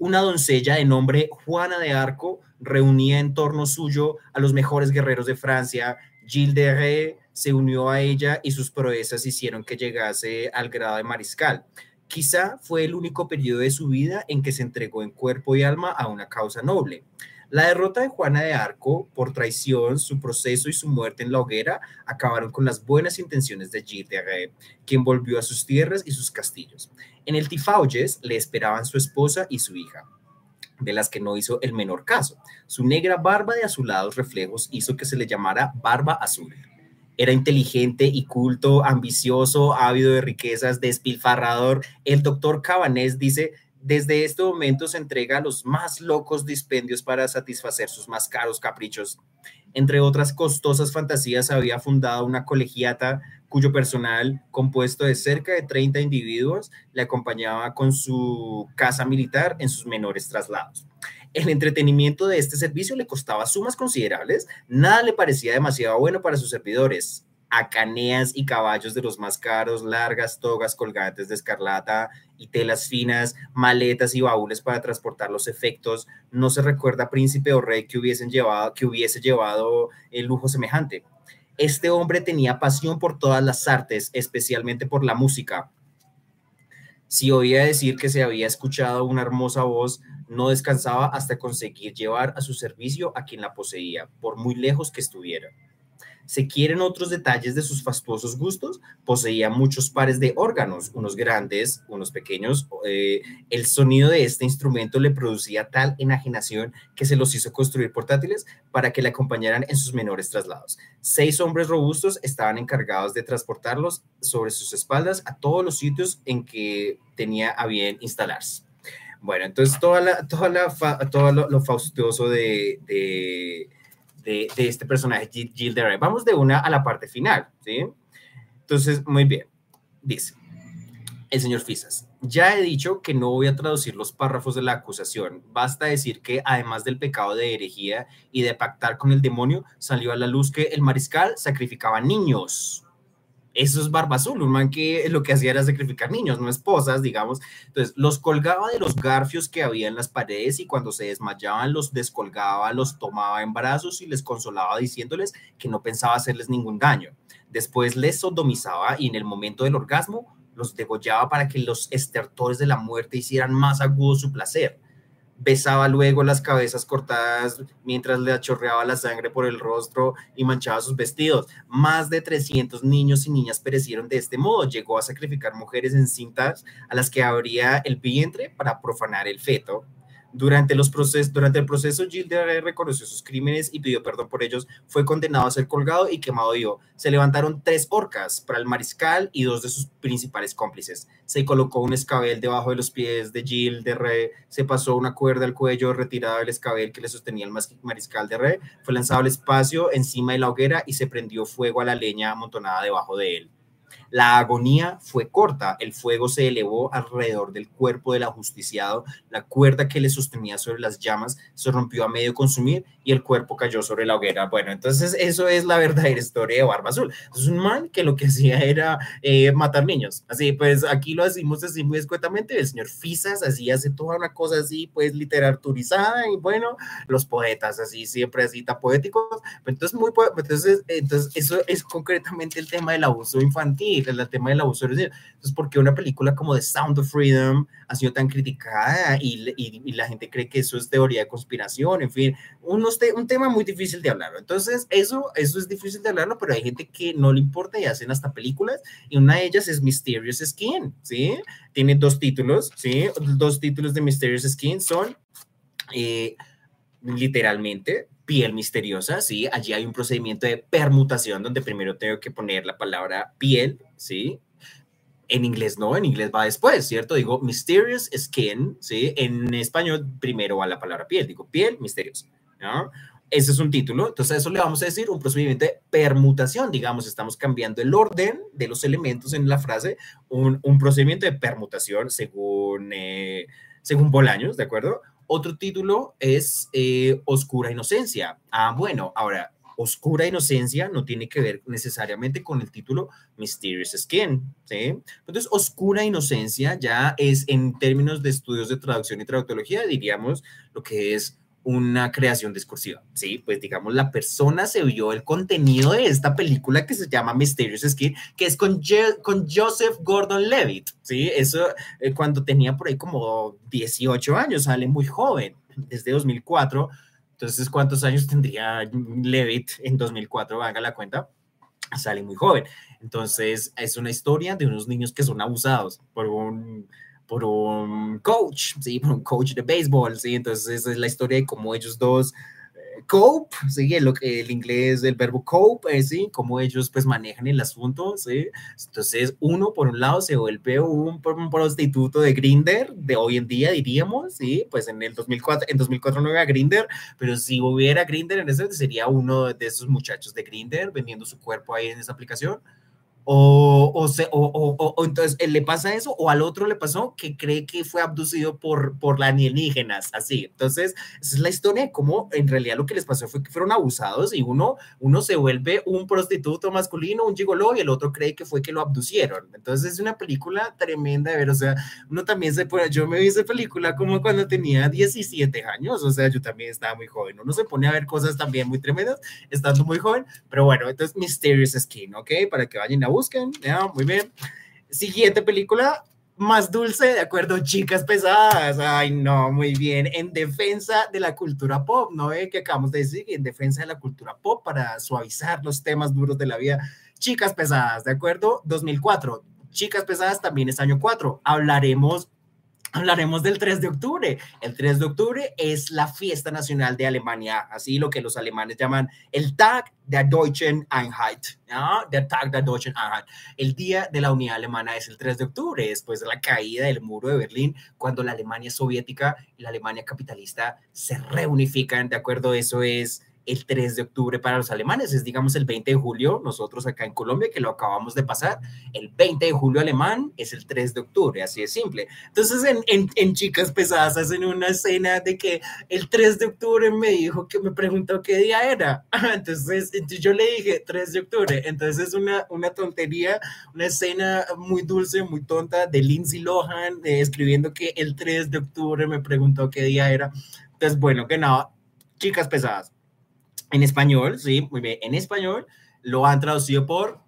una doncella de nombre Juana de Arco reunía en torno suyo a los mejores guerreros de Francia. Gilles de Ré se unió a ella y sus proezas hicieron que llegase al grado de mariscal. Quizá fue el único periodo de su vida en que se entregó en cuerpo y alma a una causa noble. La derrota de Juana de Arco por traición, su proceso y su muerte en la hoguera acabaron con las buenas intenciones de Gilles de Ré, quien volvió a sus tierras y sus castillos. En el Tifauges le esperaban su esposa y su hija, de las que no hizo el menor caso. Su negra barba de azulados reflejos hizo que se le llamara barba azul. Era inteligente y culto, ambicioso, ávido de riquezas, despilfarrador. El doctor Cabanés dice, desde este momento se entrega a los más locos dispendios para satisfacer sus más caros caprichos. Entre otras costosas fantasías, había fundado una colegiata cuyo personal, compuesto de cerca de 30 individuos, le acompañaba con su casa militar en sus menores traslados. El entretenimiento de este servicio le costaba sumas considerables, nada le parecía demasiado bueno para sus servidores. Acaneas y caballos de los más caros, largas togas colgantes de escarlata y telas finas, maletas y baúles para transportar los efectos. No se recuerda príncipe o rey que hubiesen llevado, que hubiese llevado el lujo semejante. Este hombre tenía pasión por todas las artes, especialmente por la música. Si oía decir que se había escuchado una hermosa voz, no descansaba hasta conseguir llevar a su servicio a quien la poseía, por muy lejos que estuviera se quieren otros detalles de sus fastuosos gustos, poseía muchos pares de órganos, unos grandes, unos pequeños. Eh, el sonido de este instrumento le producía tal enajenación que se los hizo construir portátiles para que le acompañaran en sus menores traslados. Seis hombres robustos estaban encargados de transportarlos sobre sus espaldas a todos los sitios en que tenía a bien instalarse. Bueno, entonces toda la, toda la, todo lo, faustuoso de de, este personaje, Jill de. Vamos de una a la parte final, ¿sí? Entonces, muy bien. Dice el señor Fisas, ya he dicho que no voy a traducir los párrafos de la acusación. Basta decir que, además del pecado de herejía y de pactar con el demonio, salió a la luz que el mariscal sacrificaba niños eso es Barba Azul, un man que lo que hacía era sacrificar niños, no esposas, digamos. Entonces, los colgaba de los garfios que había en las paredes y cuando se desmayaban los descolgaba, los tomaba en brazos y les consolaba diciéndoles que no pensaba hacerles ningún daño. Después les sodomizaba y en el momento del orgasmo los degollaba para que los estertores de la muerte hicieran más agudo su placer besaba luego las cabezas cortadas mientras le achorreaba la sangre por el rostro y manchaba sus vestidos. Más de 300 niños y niñas perecieron de este modo. Llegó a sacrificar mujeres encintas a las que abría el vientre para profanar el feto durante, los procesos, durante el proceso, Gilles de reconoció sus crímenes y pidió perdón por ellos. Fue condenado a ser colgado y quemado vivo. Se levantaron tres orcas para el mariscal y dos de sus principales cómplices. Se colocó un escabel debajo de los pies de Gilles de Re. Se pasó una cuerda al cuello retirada del escabel que le sostenía el mariscal de Re. Fue lanzado al espacio encima de la hoguera y se prendió fuego a la leña amontonada debajo de él. La agonía fue corta, el fuego se elevó alrededor del cuerpo del ajusticiado, la cuerda que le sostenía sobre las llamas se rompió a medio consumir y el cuerpo cayó sobre la hoguera. Bueno, entonces eso es la verdadera historia de Barba Azul. Es un man que lo que hacía era eh, matar niños. Así, pues aquí lo decimos así muy escuetamente, el señor Fisas así hace toda una cosa así, pues literaturizada y bueno, los poetas así, siempre así tan poéticos. Entonces, muy, entonces, entonces eso es concretamente el tema del abuso infantil, el tema del abuso de. Entonces, ¿por qué una película como The Sound of Freedom ha sido tan criticada y, y, la gente cree que eso es teoría de conspiración? En fin, unos un tema muy difícil de hablarlo. Entonces, eso, eso es difícil de hablarlo, pero hay gente que no le importa y hacen hasta películas y una de ellas es Mysterious Skin, ¿sí? Tiene dos títulos, ¿sí? Dos títulos de Mysterious Skin son... Eh, literalmente piel misteriosa, ¿sí? Allí hay un procedimiento de permutación donde primero tengo que poner la palabra piel, ¿sí? En inglés no, en inglés va después, ¿cierto? Digo mysterious skin, ¿sí? En español primero va la palabra piel, digo piel misteriosa, ¿no? Ese es un título, entonces a eso le vamos a decir un procedimiento de permutación, digamos, estamos cambiando el orden de los elementos en la frase, un, un procedimiento de permutación según, eh, según Bolaños, ¿de acuerdo? Otro título es eh, Oscura Inocencia. Ah, bueno, ahora, Oscura Inocencia no tiene que ver necesariamente con el título Mysterious Skin, ¿sí? Entonces, Oscura Inocencia ya es en términos de estudios de traducción y traductología, diríamos lo que es una creación discursiva, ¿sí? Pues digamos, la persona se vio el contenido de esta película que se llama Mysterious Skin, que es con, con Joseph Gordon-Levitt, ¿sí? Eso eh, cuando tenía por ahí como 18 años, sale muy joven, desde 2004. Entonces, ¿cuántos años tendría Levitt en 2004? Haga la cuenta. Sale muy joven. Entonces, es una historia de unos niños que son abusados por un por un coach, ¿sí? Por un coach de béisbol, ¿sí? Entonces esa es la historia de cómo ellos dos eh, cope, ¿sí? El, el inglés del verbo cope, eh, ¿sí? Cómo ellos pues manejan el asunto, ¿sí? Entonces uno por un lado se vuelve un, un prostituto de Grinder de hoy en día diríamos, ¿sí? Pues en el 2004, en 2004 no había Grinder, pero si hubiera Grinder en ese sería uno de esos muchachos de Grinder vendiendo su cuerpo ahí en esa aplicación o, o, se, o, o, entonces le pasa eso, o al otro le pasó que cree que fue abducido por, por alienígenas, así. Entonces, esa es la historia de cómo en realidad lo que les pasó fue que fueron abusados y uno, uno se vuelve un prostituto masculino, un gigoló, y el otro cree que fue que lo abducieron. Entonces, es una película tremenda de ver, o sea, uno también se pone, yo me vi esa película como cuando tenía 17 años, o sea, yo también estaba muy joven, uno se pone a ver cosas también muy tremendas estando muy joven, pero bueno, entonces Mysterious Skin, ¿ok? Para que vayan a busquen, ¿ya? muy bien. Siguiente película, más dulce, de acuerdo, chicas pesadas. Ay, no, muy bien. En defensa de la cultura pop, ¿no? ve que acabamos de decir, en defensa de la cultura pop para suavizar los temas duros de la vida. Chicas pesadas, ¿de acuerdo? 2004. Chicas pesadas también es año 4. Hablaremos Hablaremos del 3 de octubre. El 3 de octubre es la fiesta nacional de Alemania, así lo que los alemanes llaman el Tag der Deutschen Einheit. ¿no? Der der Deutschen Einheit. El día de la unidad alemana es el 3 de octubre, después de la caída del muro de Berlín, cuando la Alemania soviética y la Alemania capitalista se reunifican. De acuerdo, eso es el 3 de octubre para los alemanes, es digamos el 20 de julio, nosotros acá en Colombia que lo acabamos de pasar, el 20 de julio alemán es el 3 de octubre, así es simple. Entonces en, en, Chicas Pesadas hacen una escena de que el 3 de octubre me dijo que me preguntó qué día era, (laughs) entonces, entonces yo le dije 3 de octubre, entonces es una, una tontería, una escena muy dulce, muy tonta de Lindsay Lohan de, escribiendo que el 3 de octubre me preguntó qué día era. Entonces, bueno, que nada, Chicas Pesadas en español, sí, muy bien, en español lo han traducido por,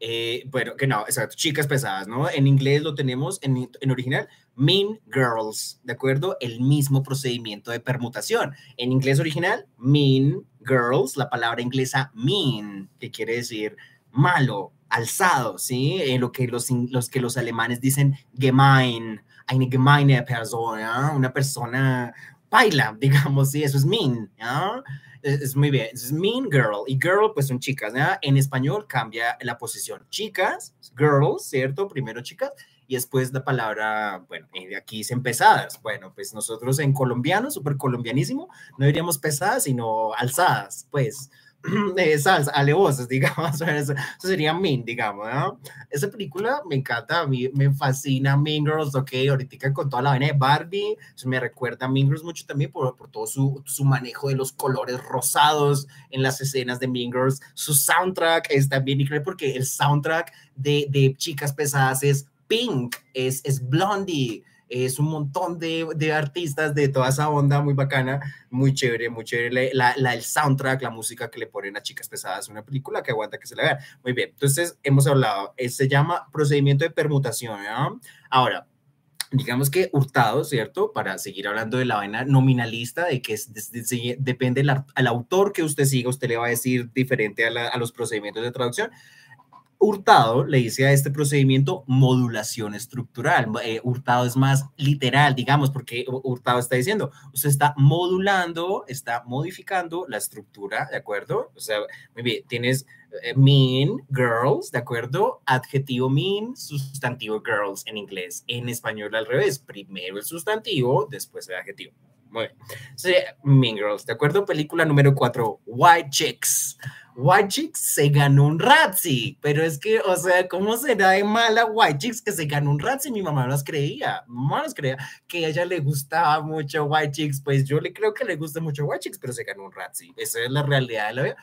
eh, bueno, que no, exacto, chicas pesadas, ¿no? En inglés lo tenemos en, en original, Mean Girls, ¿de acuerdo? El mismo procedimiento de permutación. En inglés original, Mean Girls, la palabra inglesa mean, que quiere decir malo, alzado, ¿sí? En lo que los, los, que los alemanes dicen gemein, eine gemeine Persona, una persona baila, (laughs) digamos, sí, eso es mean, ¿no? Es, muy bien. Es mean girl. Y girl, pues son chicas. ¿ya? En español cambia la posición. Chicas, girls, ¿cierto? Primero chicas. Y después la palabra, bueno, de aquí dicen pesadas. Bueno, pues nosotros en colombiano, súper colombianísimo, no diríamos pesadas, sino alzadas, pues (clears throat) eh, salsa, alevosas, (laughs) digamos, eso, sería Mean, digamos, ¿no? Esa película me encanta, a mí me fascina Mean Girls, ok, ahorita con toda la vaina de Barbie, eso me recuerda a Mean Girls mucho también por, por todo su, su manejo de los colores rosados en las escenas de Mean Girls, su soundtrack es también increíble porque el soundtrack de, de Chicas Pesadas es Pink, es, es Blondie, es un montón de, de, artistas de toda esa onda muy bacana, muy chévere, muy chévere. La, la, el soundtrack, la música que le ponen a Chicas Pesadas, una película que aguanta que se la vea. Muy bien, entonces hemos hablado, eh, se llama procedimiento de permutación. Ahora, digamos que Hurtado, ¿cierto? Para seguir hablando de la vaina nominalista, de que es, de, de, depende al autor que usted siga, usted le va a decir diferente a los procedimientos de traducción. Hurtado le dice a este procedimiento modulación estructural. Eh, Hurtado es más literal, digamos, porque Hurtado está diciendo, usted está modulando, está modificando la estructura, ¿de acuerdo? O sea, muy bien, tienes eh, mean, girls, ¿de acuerdo? Adjetivo mean, sustantivo girls en inglés. En español al revés, primero el sustantivo, después el adjetivo. Muy bien. Sí, mean Girls, ¿de acuerdo? Película número 4, White Chicks. White Chicks se ganó un Razzie, pero es que, o sea, ¿cómo será de mala White Chicks que se ganó un Razzie? Mi mamá no las creía, mamá no creía que a ella le gustaba mucho White Chicks, pues yo le creo que le gusta mucho White Chicks, pero se ganó un Razzie, esa es la realidad de la vida.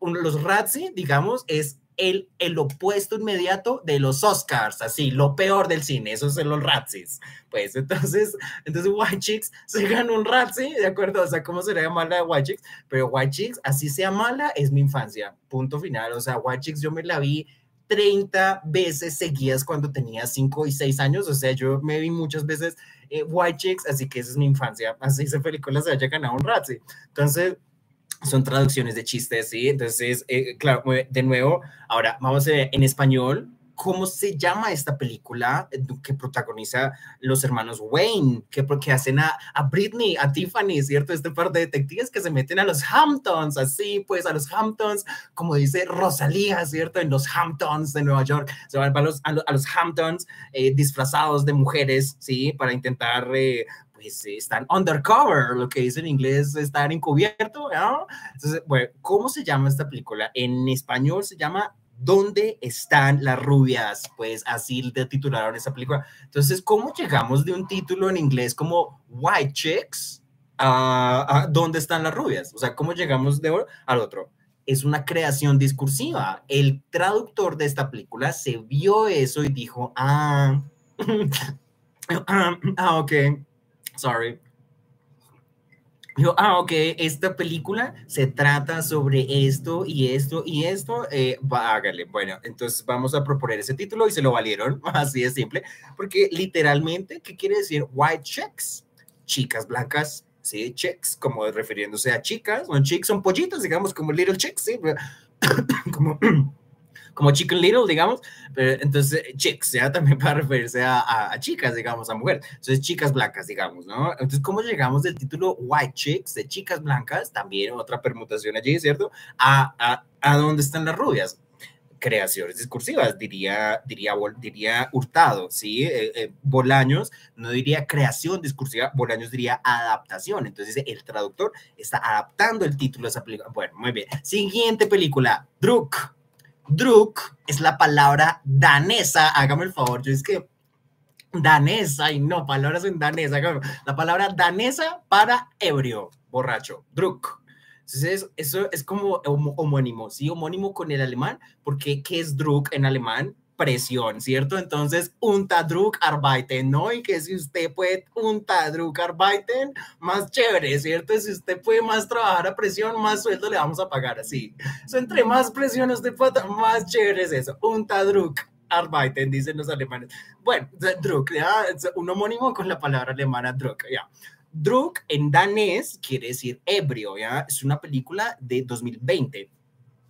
Los Razzie, digamos, es el, el opuesto inmediato de los Oscars, así, lo peor del cine, esos son los Razzies. Pues entonces, entonces White Chicks se ganó un Razzie, ¿de acuerdo? O sea, ¿cómo sería mala de White Chicks? Pero White Chicks, así sea mala, es mi infancia, punto final. O sea, White Chicks yo me la vi 30 veces seguidas cuando tenía 5 y 6 años, o sea, yo me vi muchas veces eh, White Chicks, así que esa es mi infancia, así esa película se haya ganado un Razzie. Entonces, son traducciones de chistes, ¿sí? Entonces, eh, claro, de nuevo, ahora vamos a ver en español, ¿cómo se llama esta película que protagoniza los hermanos Wayne, que, que hacen a, a Britney, a Tiffany, ¿cierto? Este par de detectives que se meten a los Hamptons, así pues, a los Hamptons, como dice Rosalía, ¿cierto? En los Hamptons de Nueva York, se van a los, a los, Hamptons eh, disfrazados de mujeres, ¿sí? Para intentar eh, pues están undercover, lo que dice en inglés, están encubierto, ¿no? Entonces, bueno, ¿cómo se llama esta película? En español se llama ¿Dónde están las rubias? Pues así te titularon esa película. Entonces, ¿cómo llegamos de un título en inglés como White Chicks a, a ¿Dónde están las rubias? O sea, ¿cómo llegamos de al otro? Es una creación discursiva. El traductor de esta película se vio eso y dijo, ah, (laughs) ah, ok, sorry. Yo, ah, ok, esta película se trata sobre esto y esto y esto, eh. Bueno, entonces vamos a proponer ese título y se lo valieron, (laughs) así de simple, porque literalmente, ¿qué quiere decir white chicks? Chicas blancas, ¿sí? Chicks, como refiriéndose a chicas, son chicks son pollitos, digamos, como little chicks, ¿sí? (coughs) como como Chicken Little, digamos, pero entonces chicks, ya también (laughs) para referirse a, a, chicas, digamos, a mujeres, entonces chicas blancas, digamos, ¿no? Entonces, ¿cómo llegamos del título White Chicks, de chicas blancas, también otra permutación allí, ¿cierto? A, a, a dónde están las rubias creaciones discursivas, diría, diría, diría Hurtado, ¿sí? Eh, eh, Bolaños no diría creación discursiva, Bolaños diría adaptación. Entonces, el traductor está adaptando el título de esa película. Bueno, muy bien. Siguiente película, Druk. Druk es la palabra danesa, hágame el favor, yo es que danesa, y no, palabras en danesa, la palabra danesa para ebrio, borracho, Druk. Entonces, eso es como homónimo, ¿sí? Homónimo con el alemán, porque ¿qué es Druk en alemán? Presión, ¿cierto? Entonces, un Tadruk Arbeiten, ¿no? Y que si usted puede un Tadruk Arbeiten, más chévere, ¿cierto? Si usted puede más trabajar a presión, más sueldo le vamos a pagar, así. So, entre más presión usted pueda, más chévere es eso, Arbeiten, dicen los alemanes. Bueno, Druck, ¿ya? un homónimo con la palabra alemana Druck, ¿ya? Druck en danés quiere decir ebrio, ¿ya? Es una película de 2020,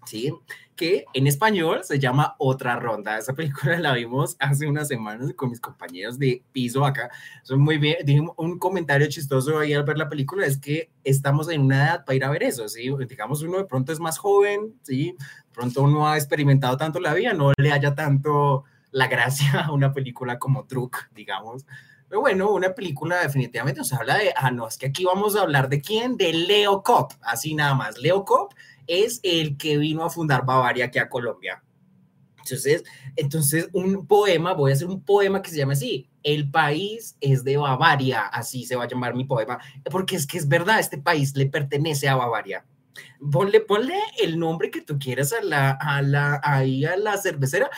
¿sí? que en español se llama Otra Ronda. Esa película la vimos hace unas semanas con mis compañeros de piso acá. Son muy bien. Dije un comentario chistoso ahí al ver la película es que estamos en una edad para ir a ver eso, ¿sí? Digamos, uno de pronto es más joven, ¿sí? Pronto uno ha experimentado tanto la vida, no le haya tanto la gracia a una película como Truck, digamos. Pero bueno, una película definitivamente nos habla de, ah, no, es que aquí vamos a hablar de quién, de Leo Kopp, así nada más. Leo Kopp es el que vino a fundar Bavaria aquí a Colombia. Entonces, entonces, un poema, voy a hacer un poema que se llama así, El país es de Bavaria, así se va a llamar mi poema, porque es que es verdad, este país le pertenece a Bavaria. Ponle, ponle el nombre que tú quieras a la, a la, ahí a la cervecera,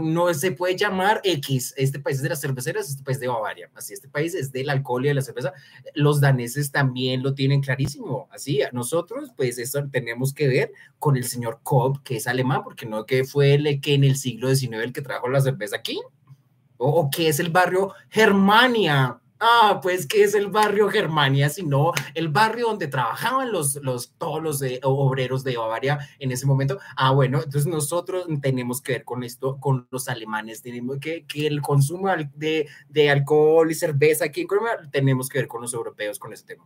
no se puede llamar X, este país es de las cerveceras, este país de Bavaria, así este país es del alcohol y de la cerveza. Los daneses también lo tienen clarísimo, así nosotros pues eso tenemos que ver con el señor Kopp, que es alemán, porque no que fue el que en el siglo XIX el que trajo la cerveza aquí, o, o que es el barrio Germania, Ah, pues que es el barrio Germania, sino el barrio donde trabajaban los, los, todos los obreros de Bavaria en ese momento. Ah, bueno, entonces nosotros tenemos que ver con esto, con los alemanes, tenemos que, que el consumo de, de alcohol y cerveza aquí en Colombia, tenemos que ver con los europeos con ese tema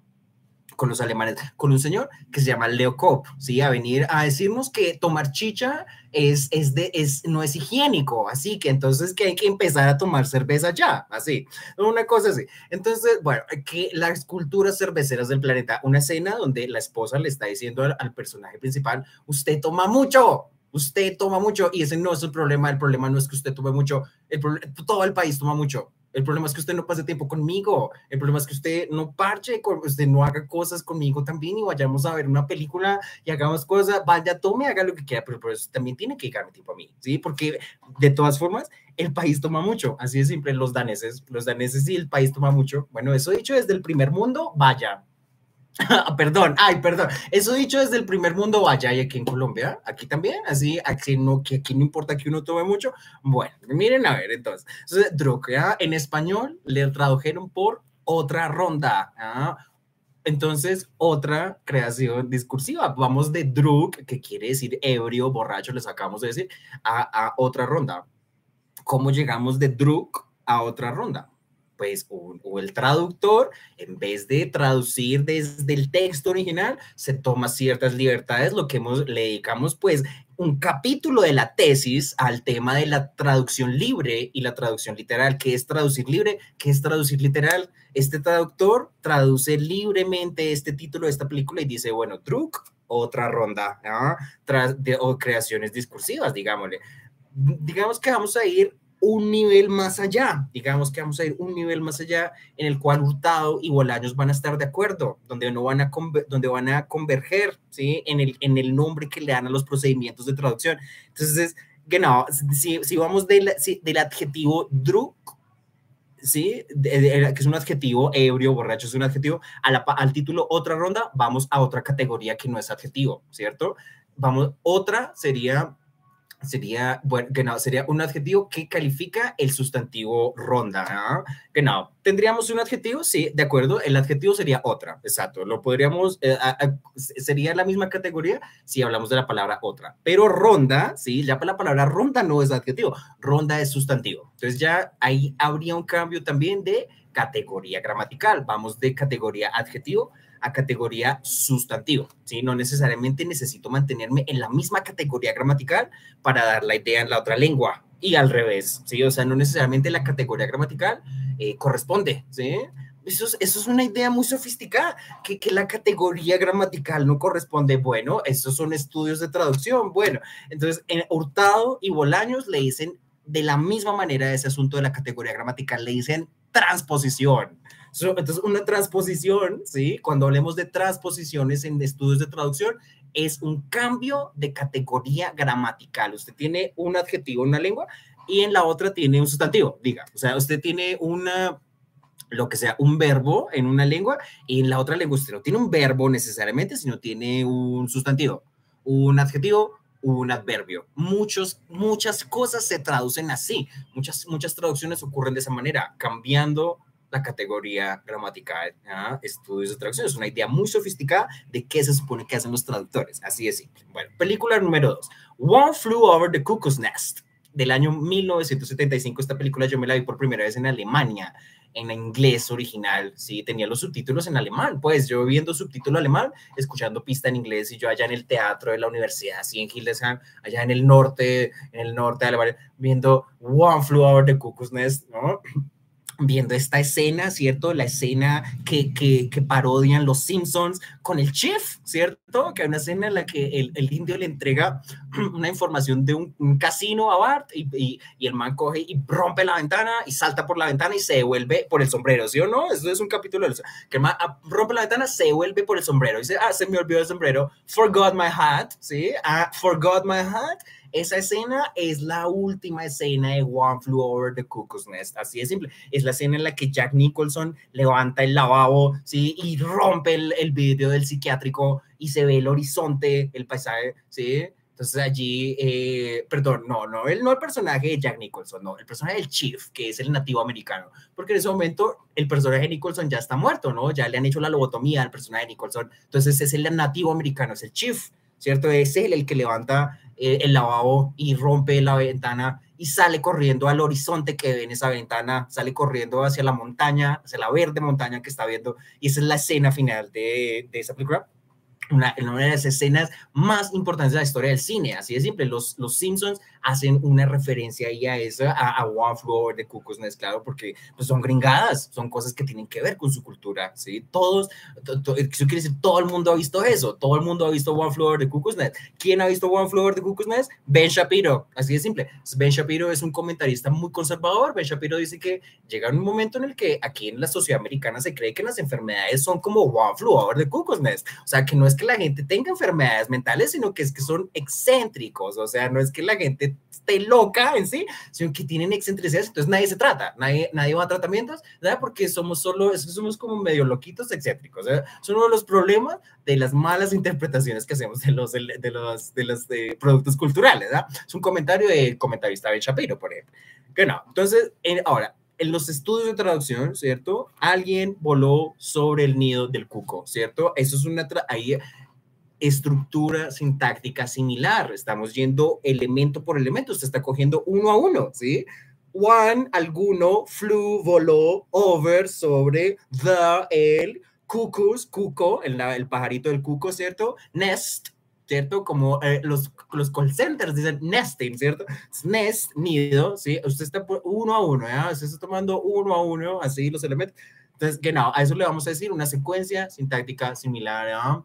con los alemanes, con un señor que se llama Leo Kopp, ¿sí? A venir a decirnos que tomar chicha es, es, de, es, no es higiénico, así que entonces que hay que empezar a tomar cerveza ya, así, una cosa así. Entonces, bueno, que las culturas cerveceras del planeta, una escena donde la esposa le está diciendo al, al personaje principal, usted toma mucho, usted toma mucho, y ese no es el problema, el problema no es que usted tome mucho, el, todo el país toma mucho, el problema es que usted no pase tiempo conmigo. El problema es que usted no parche, usted no haga cosas conmigo también y vayamos a ver una película y hagamos cosas. Vaya, tome, haga lo que quiera, pero por eso también tiene que dedicarme tiempo a mí, ¿sí? Porque de todas formas, el país toma mucho. Así de simple, los daneses, los daneses y el país toma mucho. Bueno, eso dicho desde el primer mundo, vaya, (laughs) perdón, ay, perdón. Eso dicho desde el primer mundo, vaya, y aquí en Colombia, aquí también, así, aquí no, que aquí no importa que uno tome mucho. Bueno, miren a ver, entonces, entonces en español le tradujeron por otra ronda. ¿ah? Entonces, otra creación discursiva. Vamos de druk, que quiere decir ebrio, borracho, les acabamos de decir, a, a otra ronda. ¿Cómo llegamos de druk a otra ronda? Pues o, el traductor, en vez de traducir desde el texto original, se toma ciertas libertades, lo que hemos, le dedicamos pues un capítulo de la tesis al tema de la traducción libre y la traducción literal. ¿Qué es traducir libre? ¿Qué es traducir literal? Este traductor traduce libremente este título de esta película y dice, bueno, truc, otra ronda de, o creaciones discursivas, digámosle. Digamos que vamos a ir un nivel más allá, digamos que vamos a ir un nivel más allá en el cual Hurtado y Bolaños van a estar de acuerdo, donde, no van, a donde van a converger ¿sí? en, el, en el nombre que le dan a los procedimientos de traducción. Entonces, genau, si, si vamos del, del adjetivo druk, ¿sí? que es un adjetivo ebrio, borracho es un adjetivo, al título otra ronda, vamos a otra categoría que no es adjetivo, ¿cierto? Vamos, otra sería sería, bueno, genau, sería un adjetivo que califica el sustantivo ronda. ¿ah? Genau, tendríamos un adjetivo, sí, de acuerdo, el adjetivo sería otra, exacto, lo podríamos, eh, sería la misma categoría si hablamos de la palabra otra, pero ronda, sí, ya la palabra ronda no es adjetivo, ronda es sustantivo. Entonces ya ahí habría un cambio también de categoría gramatical, vamos de categoría adjetivo a categoría sustantivo, ¿sí? No necesariamente necesito mantenerme en la misma categoría gramatical para dar la idea en la otra lengua y al revés, ¿sí? O sea, no necesariamente la categoría gramatical eh, corresponde, ¿sí? Eso es, eso es, una idea muy sofisticada, que, que, la categoría gramatical no corresponde. Bueno, esos son estudios de traducción. Bueno, entonces en Hurtado y Bolaños le dicen de la misma manera ese asunto de la categoría gramatical, le dicen transposición. Entonces, una transposición, ¿sí? Cuando hablemos de transposiciones en estudios de traducción, es un cambio de categoría gramatical. Usted tiene un adjetivo en una lengua y en la otra tiene un sustantivo, diga. O sea, usted tiene una, lo que sea, un verbo en una lengua y en la otra lengua usted no tiene un verbo necesariamente, sino tiene un sustantivo, un adjetivo, un adverbio. Muchos, muchas cosas se traducen así. Muchas, muchas traducciones ocurren de esa manera, cambiando la categoría gramatical, estudios de traducción. Es una idea muy sofisticada de qué se supone que hacen los traductores. Así de simple. Bueno, película número dos. One Flew Over the Cuckoo's Nest, del año 1975. Esta película yo me la vi por primera vez en Alemania, en inglés original, sí, tenía los subtítulos en alemán, pues yo viendo subtítulo alemán, escuchando pista en inglés y yo allá en el teatro de la universidad, así en Hildesheim, allá en el norte, en el norte de Alemania, viendo One Flew Over the Cuckoo's Nest, ¿no? Viendo esta escena, ¿cierto? La escena que, que, que, parodian los Simpsons con el chef, ¿cierto? Que hay una escena en la que el, el indio le entrega (clears throat) una información de un, casino a Bart y, y, el man coge y rompe la ventana y salta por la ventana y se devuelve por el sombrero, ¿sí o no? Eso es un capítulo. Que el man ah, rompe la ventana, se devuelve por el sombrero. Y dice, ah, se me olvidó el sombrero. Forgot my hat, ¿sí? Ah, forgot my hat esa escena es la última escena de One Flew Over the Cuckoo's Nest, así de simple. Es la escena en la que Jack Nicholson levanta el lavabo, ¿sí? Y rompe el, el vidrio del psiquiátrico y se ve el horizonte, el paisaje, ¿sí? Entonces allí, eh, perdón, no, no el, no el personaje de Jack Nicholson, no, el personaje del Chief, que es el nativo americano, porque en ese momento el personaje de Nicholson ya está muerto, ¿no? Ya le han hecho la lobotomía al personaje de Nicholson, entonces es el nativo americano, es el Chief, ¿cierto? Es él el que levanta eh, el lavabo y rompe la ventana y sale corriendo al horizonte que ve en esa ventana, sale corriendo hacia la montaña, hacia la verde montaña que está viendo, y esa es la escena final de, de esa película una, una, de las escenas más importantes de la historia del cine, así de simple, los, los Simpsons hacen una referencia ahí a eso, a, a One Floor de Cuckoo's Nest, claro, porque pues, son gringadas, son cosas que tienen que ver con su cultura, ¿sí? Todos, to, to, eso quiere decir, todo el mundo ha visto eso, todo el mundo ha visto One Floor de Cuckoo's Nest. ¿Quién ha visto One Floor de Cuckoo's Nest? Ben Shapiro, así de simple. Ben Shapiro es un comentarista muy conservador, Ben Shapiro dice que llega un momento en el que aquí en la sociedad americana se cree que las enfermedades son como One Floor de Cuckoo's Nest, o sea, que no es que la gente tenga enfermedades mentales, sino que es que son excéntricos, o sea, no es que la gente esté loca en sí, sino que tienen excentricidades, entonces nadie se trata, nadie, nadie va a tratamientos, ¿verdad? Porque somos solo, somos como medio loquitos excéntricos, ¿verdad? Son uno de los problemas de las malas interpretaciones que hacemos de los, de, de los, de los de productos culturales, ¿verdad? Es un comentario del comentarista Ben Shapiro, por ejemplo. Que no, entonces, en, ahora, en los estudios de traducción, ¿cierto? Alguien voló sobre el nido del cuco, ¿cierto? Eso es una, ahí estructura sintáctica similar. Estamos yendo elemento por elemento. Usted está cogiendo uno a uno, ¿sí? One, alguno, flew, voló, over, sobre, the, el, cuckoos, cuco, el, el pajarito del cuco, ¿cierto? Nest, ¿cierto? Como eh, los, los call centers dicen nesting, ¿cierto? Nest, nido, ¿sí? Usted está por uno a uno, ¿ya? Usted está tomando uno a uno, así los elementos. Entonces, genau, a eso le vamos a decir una secuencia sintáctica similar a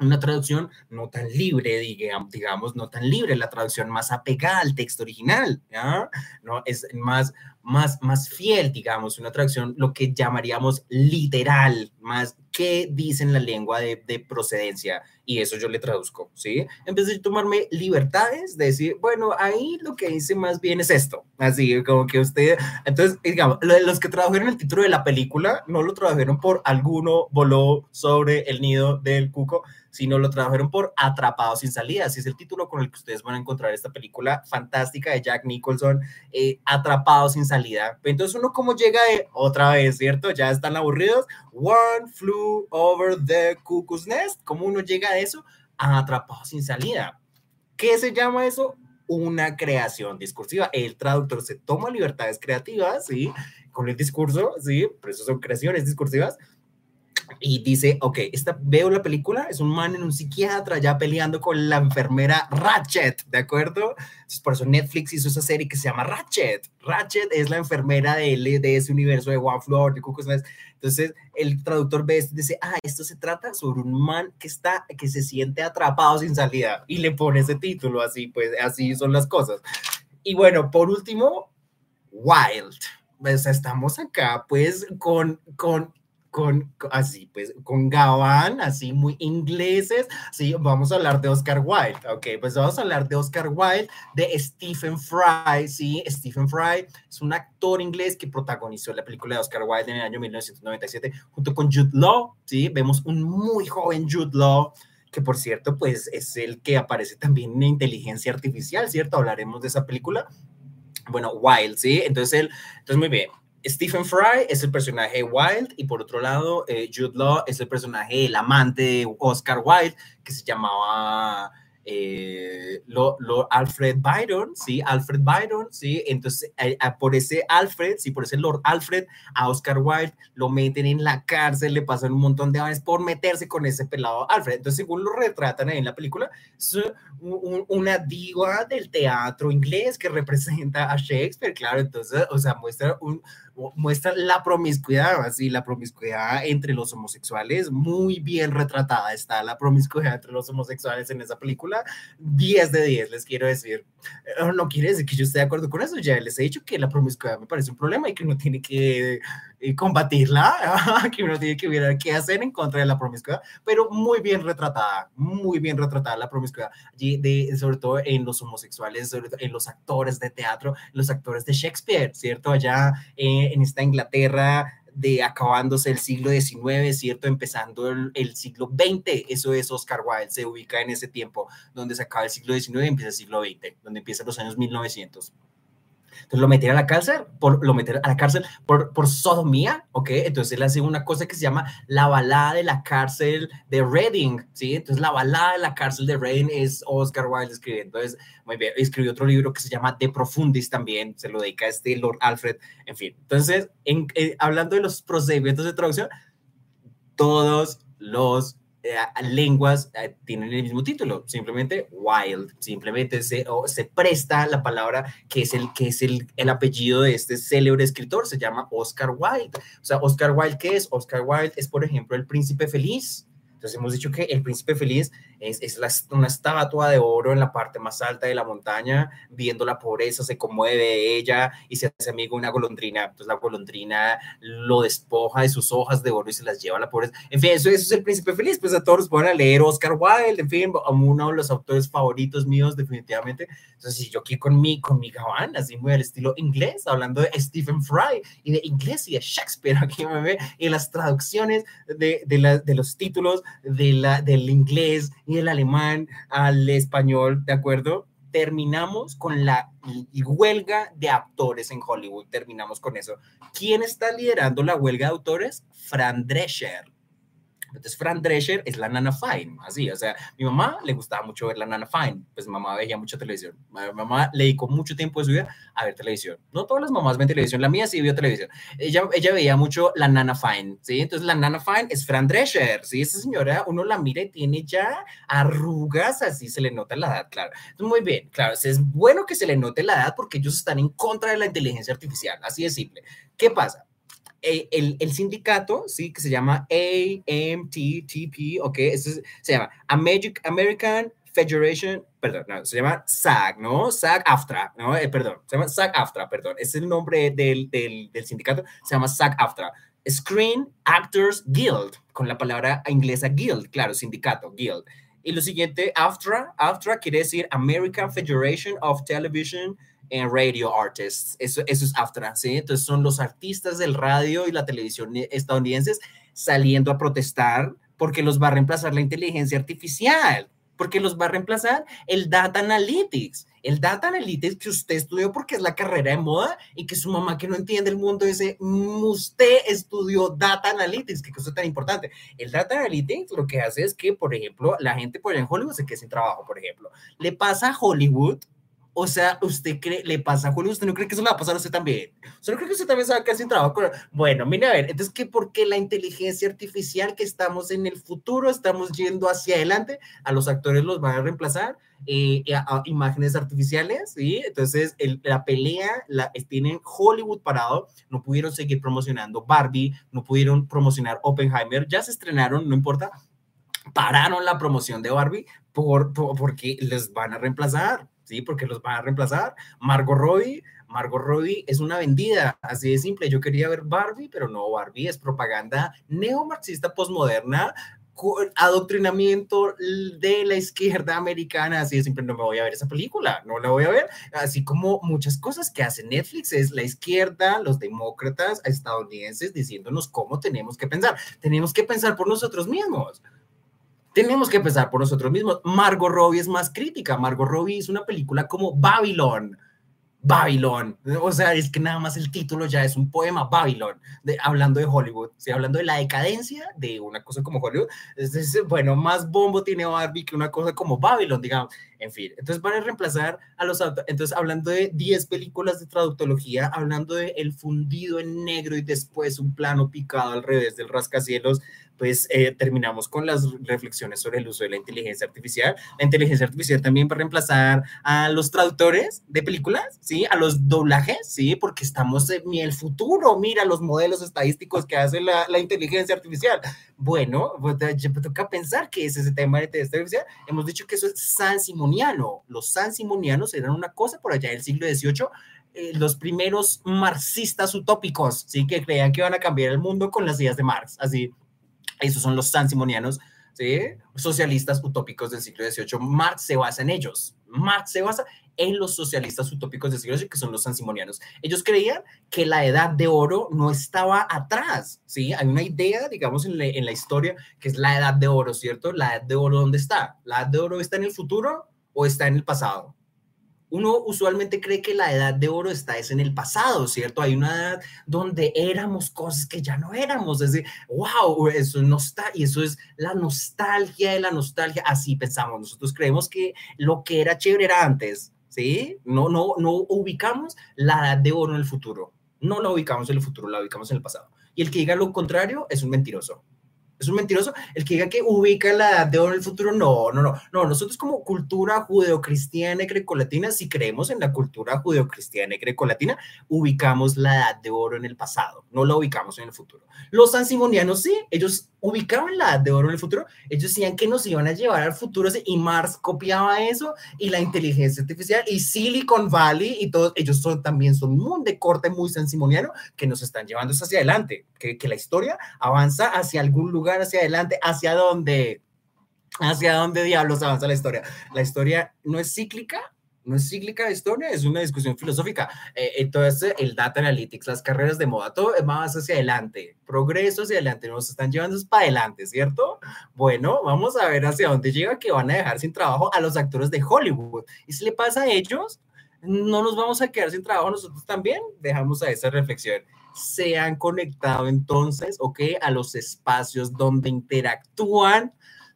una traducción no tan libre, digamos, no tan libre, la traducción más apegada al texto original, ¿ya? ¿no? Es más, más, más fiel, digamos, una traducción, lo que llamaríamos literal, más que dice en la lengua de, de, procedencia, y eso yo le traduzco, ¿sí? Vez de tomarme libertades, de decir, bueno, ahí lo que dice más bien es esto, así como que usted, entonces, digamos, los que tradujeron el título de la película no lo tradujeron por alguno voló sobre el nido del cuco, sino lo tradujeron por Atrapado sin salida, así es el título con el que ustedes van a encontrar esta película fantástica de Jack Nicholson, eh, Atrapado sin salida. Entonces uno como llega de otra vez, ¿cierto? Ya están aburridos. One flew over the cuckoo's nest. ¿Cómo uno llega a eso? Atrapado sin salida. ¿Qué se llama eso? Una creación discursiva. El traductor se toma libertades creativas, ¿sí? Con el discurso, ¿sí? Por eso son creaciones discursivas y dice, ok, esta, veo la película, es un man en un psiquiatra ya peleando con la enfermera Ratchet, ¿de acuerdo? Entonces, por eso Netflix hizo esa serie que se llama Ratchet. Ratchet es la enfermera de, de ese universo de One Floor, de Nest. Entonces, el traductor ve esto y dice, ah, esto se trata sobre un man que está, que se siente atrapado sin salida. Y le pone ese título, así, pues, así son las cosas. Y bueno, por último, Wild. Pues estamos acá, pues, con, con con, así, pues, con Gabán, así muy ingleses, sí, vamos a hablar de Oscar Wilde, ok, pues vamos a hablar de Oscar Wilde, de Stephen Fry, sí, Stephen Fry es un actor inglés que protagonizó la película de Oscar Wilde en el año 1997 junto con Jude Law, sí, vemos un muy joven Jude Law, que por cierto, pues es el que aparece también en Inteligencia Artificial, ¿cierto? Hablaremos de esa película. Bueno, Wilde, ¿sí? Entonces, él, entonces muy bien. Stephen Fry es el personaje Wilde y por otro lado eh, Jude Law es el personaje el amante de Oscar Wilde que se llamaba eh, lo, Alfred Byron, ¿sí? Alfred Byron, ¿sí? Entonces, eh, por ese Alfred, sí, por ese Lord Alfred, a Oscar Wilde lo meten en la cárcel, le pasan un montón de años por meterse con ese pelado Alfred. Entonces, según lo retratan ahí en la película, es una diva del teatro inglés que representa a Shakespeare, claro, entonces, o sea, muestra un, muestra la promiscuidad, así, la promiscuidad entre los homosexuales, muy bien retratada está la promiscuidad entre los homosexuales en esa película, 10 de 10, les quiero decir. Eh, no quiere decir que yo esté de acuerdo con eso, ya les he dicho que la promiscuidad me parece un problema y que uno tiene que eh, combatirla, (laughs) que uno tiene que ver qué hacer en contra de la promiscuidad, pero muy bien retratada, muy bien retratada la promiscuidad, de, sobre todo en los homosexuales, en los actores de teatro, los actores de Shakespeare, ¿cierto? Allá eh, en esta Inglaterra de acabándose el siglo XIX, ¿cierto? Empezando el, siglo XX, eso es Oscar Wilde, se ubica en ese tiempo, donde se acaba el siglo XIX y empieza el siglo XX, donde empiezan los años 1900. Entonces lo metieron a la cárcel, por, lo metieron a la cárcel por, por sodomía, ¿ok? Entonces él hace una cosa que se llama la balada de la cárcel de Reading, ¿sí? Entonces la balada de la cárcel de Reading es Oscar Wilde escribiendo. Entonces, muy bien, escribió otro libro que se llama De Profundis también, se lo dedica a este Lord Alfred, en fin. Entonces, en, eh, hablando de los procedimientos de traducción, todos los lenguas eh, tienen el mismo título, simplemente wild, simplemente se, se presta la palabra que es, el, que es el, el apellido de este célebre escritor, se llama Oscar Wilde. O sea, Oscar Wilde, ¿qué es? Oscar Wilde es, por ejemplo, el príncipe feliz. Entonces hemos dicho que el príncipe feliz es, es la, una estatua de oro en la parte más alta de la montaña, viendo la pobreza, se conmueve ella y se hace amigo de una golondrina. Entonces la golondrina lo despoja de sus hojas de oro y se las lleva a la pobreza. En fin, eso, eso es el príncipe feliz. Pues a todos pueden leer Oscar Wilde, en fin, uno de los autores favoritos míos, definitivamente. Entonces, si yo aquí con mi, con mi gabán, así muy al estilo inglés, hablando de Stephen Fry y de inglés y de Shakespeare, (laughs) aquí me ve, y las traducciones de, de, la, de los títulos de la, del inglés y el alemán al español, ¿de acuerdo? Terminamos con la huelga de actores en Hollywood, terminamos con eso. ¿Quién está liderando la huelga de autores? Fran Drescher entonces, Fran Drescher es la Nana Fine, así, o sea, mi mamá le gustaba mucho ver la Nana Fine, pues mamá veía mucha televisión, mi mamá le dedicó mucho tiempo de su vida a ver televisión. No todas las mamás ven televisión, la mía sí vio televisión. Ella, ella veía mucho la Nana Fine, ¿sí? Entonces, la Nana Fine es Fran Drescher, ¿sí? Esa señora, uno la mira y tiene ya arrugas, así se le nota la edad, claro. Entonces, muy bien, claro, es bueno que se le note la edad porque ellos están en contra de la inteligencia artificial, así de simple. ¿Qué pasa? El, el, sindicato, sí, que se llama AMTTP, ok, eso se llama American Federation, perdón, no, se llama SAG, ¿no? SAG-AFTRA, ¿no? Eh, perdón, se llama SAG-AFTRA, perdón, es el nombre del, del, del sindicato, se llama SAG-AFTRA. Screen Actors Guild, con la palabra inglesa guild, claro, sindicato, guild. Y lo siguiente, AFTRA, AFTRA quiere decir American Federation of Television en radio artists. Eso, eso es AFTRA, ¿sí? Entonces son los artistas del radio y la televisión estadounidenses saliendo a protestar porque los va a reemplazar la inteligencia artificial, porque los va a reemplazar el data analytics. El data analytics que usted estudió porque es la carrera de moda y que su mamá que no entiende el mundo dice, mm, usted estudió data analytics, qué cosa tan importante. El data analytics lo que hace es que, por ejemplo, la gente por en Hollywood se queda sin trabajo, por ejemplo. Le pasa a Hollywood o sea, ¿usted cree, le pasa a Julio? ¿Usted no cree que eso le va a pasar a usted también? ¿Usted no cree que usted también se va a quedar sin trabajo? Bueno, mire, a ver, entonces, ¿qué? Porque la inteligencia artificial que estamos en el futuro, estamos yendo hacia adelante, a los actores los van a reemplazar, eh, a, imágenes artificiales, ¿sí? Entonces, la pelea la tienen Hollywood parado, no pudieron seguir promocionando Barbie, no pudieron promocionar Oppenheimer, ya se estrenaron, no importa, pararon la promoción de Barbie por, porque les van a reemplazar. ¿Sí? Porque los van a reemplazar. Margot Robbie, Margot Robbie es una vendida, así de simple. Yo quería ver Barbie, pero no, Barbie es propaganda neomarxista postmoderna, adoctrinamiento de la izquierda americana, así de simple, no me voy a ver esa película, no la voy a ver, así como muchas cosas que hace Netflix, es la izquierda, los demócratas estadounidenses diciéndonos cómo tenemos que pensar, tenemos que pensar por nosotros mismos. Tenemos que empezar por nosotros mismos. Margot Robbie es más crítica. Margot Robbie es una película como Babylon. Babylon. O sea, es que nada más el título ya es un poema, Babylon, de, hablando de Hollywood, ¿sí? hablando de la decadencia de una cosa como Hollywood. Es, bueno, más bombo tiene Barbie que una cosa como Babylon, digamos. En fin, entonces van a reemplazar a los... Entonces, hablando de 10 películas de traductología, hablando de El fundido en negro y después un plano picado al revés del rascacielos, pues eh, terminamos con las reflexiones sobre el uso de la inteligencia artificial. La inteligencia artificial también va a reemplazar a los traductores de películas, ¿sí? A los doblajes, ¿sí? Porque estamos en el futuro, mira los modelos estadísticos que hace la inteligencia artificial. Bueno, pues me toca pensar que es ese tema de artificial. Hemos dicho que eso es sansimoniano. Los sansimonianos eran una cosa por allá del siglo XVIII eh, los primeros marxistas utópicos, ¿sí? Que creían que iban a cambiar el mundo con las ideas de Marx, así esos son los sansimonianos, socialistas utópicos del siglo XVIII. Marx se basa en ellos. Marx se basa en los socialistas utópicos del siglo que son los sansimonianos. Ellos creían que la edad de oro no estaba atrás, ¿sí? Hay una idea, digamos, en la, en la historia, que es la edad de oro, ¿cierto? La edad de oro, ¿dónde está? ¿La edad de oro está en el futuro o está en el pasado? uno usualmente cree que la edad de oro está es en el pasado, ¿cierto? Hay una edad donde éramos cosas que ya no éramos, es decir, wow, eso está, y eso es la nostalgia de la nostalgia, así pensamos, nosotros creemos que lo que era chévere era antes, No, no, no ubicamos la edad de oro en el futuro, no la ubicamos en el futuro, la ubicamos en el pasado. Y el que diga lo contrario es un mentiroso es un mentiroso. El que diga que ubica la edad de oro en el futuro, no, no, no. No, nosotros como cultura judeocristiana y grecolatina, si creemos en la cultura judeocristiana y grecolatina, ubicamos la edad de oro en el pasado, no la ubicamos en el futuro. Los sansimonianos sí, ellos ubicaban la edad de oro en el futuro, ellos decían que nos iban a llevar al futuro y Mars copiaba eso y la inteligencia artificial y Silicon Valley y todos ellos son, también son muy de corte muy sansimoniano que nos están llevando hacia adelante, que, que la historia avanza hacia algún lugar, hacia adelante, hacia dónde, hacia dónde diablos avanza la historia. La historia no es cíclica, no es cíclica la historia, es una discusión filosófica. Eh, entonces, el data analytics, las carreras de moda, todo va más hacia adelante, progreso hacia adelante, nos están llevando para adelante, ¿cierto? Bueno, vamos a ver hacia dónde llega que van a dejar sin trabajo a los actores de Hollywood. ¿Y si le pasa a ellos? ¿No nos vamos a quedar sin trabajo nosotros también? Dejamos a esa reflexión. Se han conectado entonces, ¿ok? A los espacios donde interactúan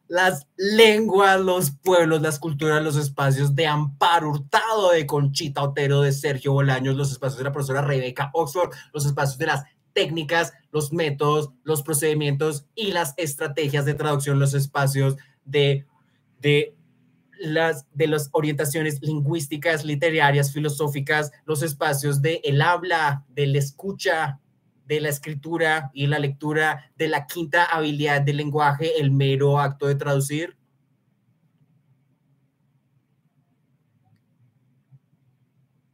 las lenguas, los pueblos, las culturas, los espacios de Amparo Hurtado, de Conchita Otero, de Sergio Bolaños, los espacios de la profesora Rebeca Oxford, los espacios de las técnicas, los métodos, los procedimientos y las estrategias de traducción, los espacios de, de las de las orientaciones lingüísticas, literarias, filosóficas, los espacios de el habla, de la escucha, de la escritura y la lectura de la quinta habilidad del lenguaje, el mero acto de traducir,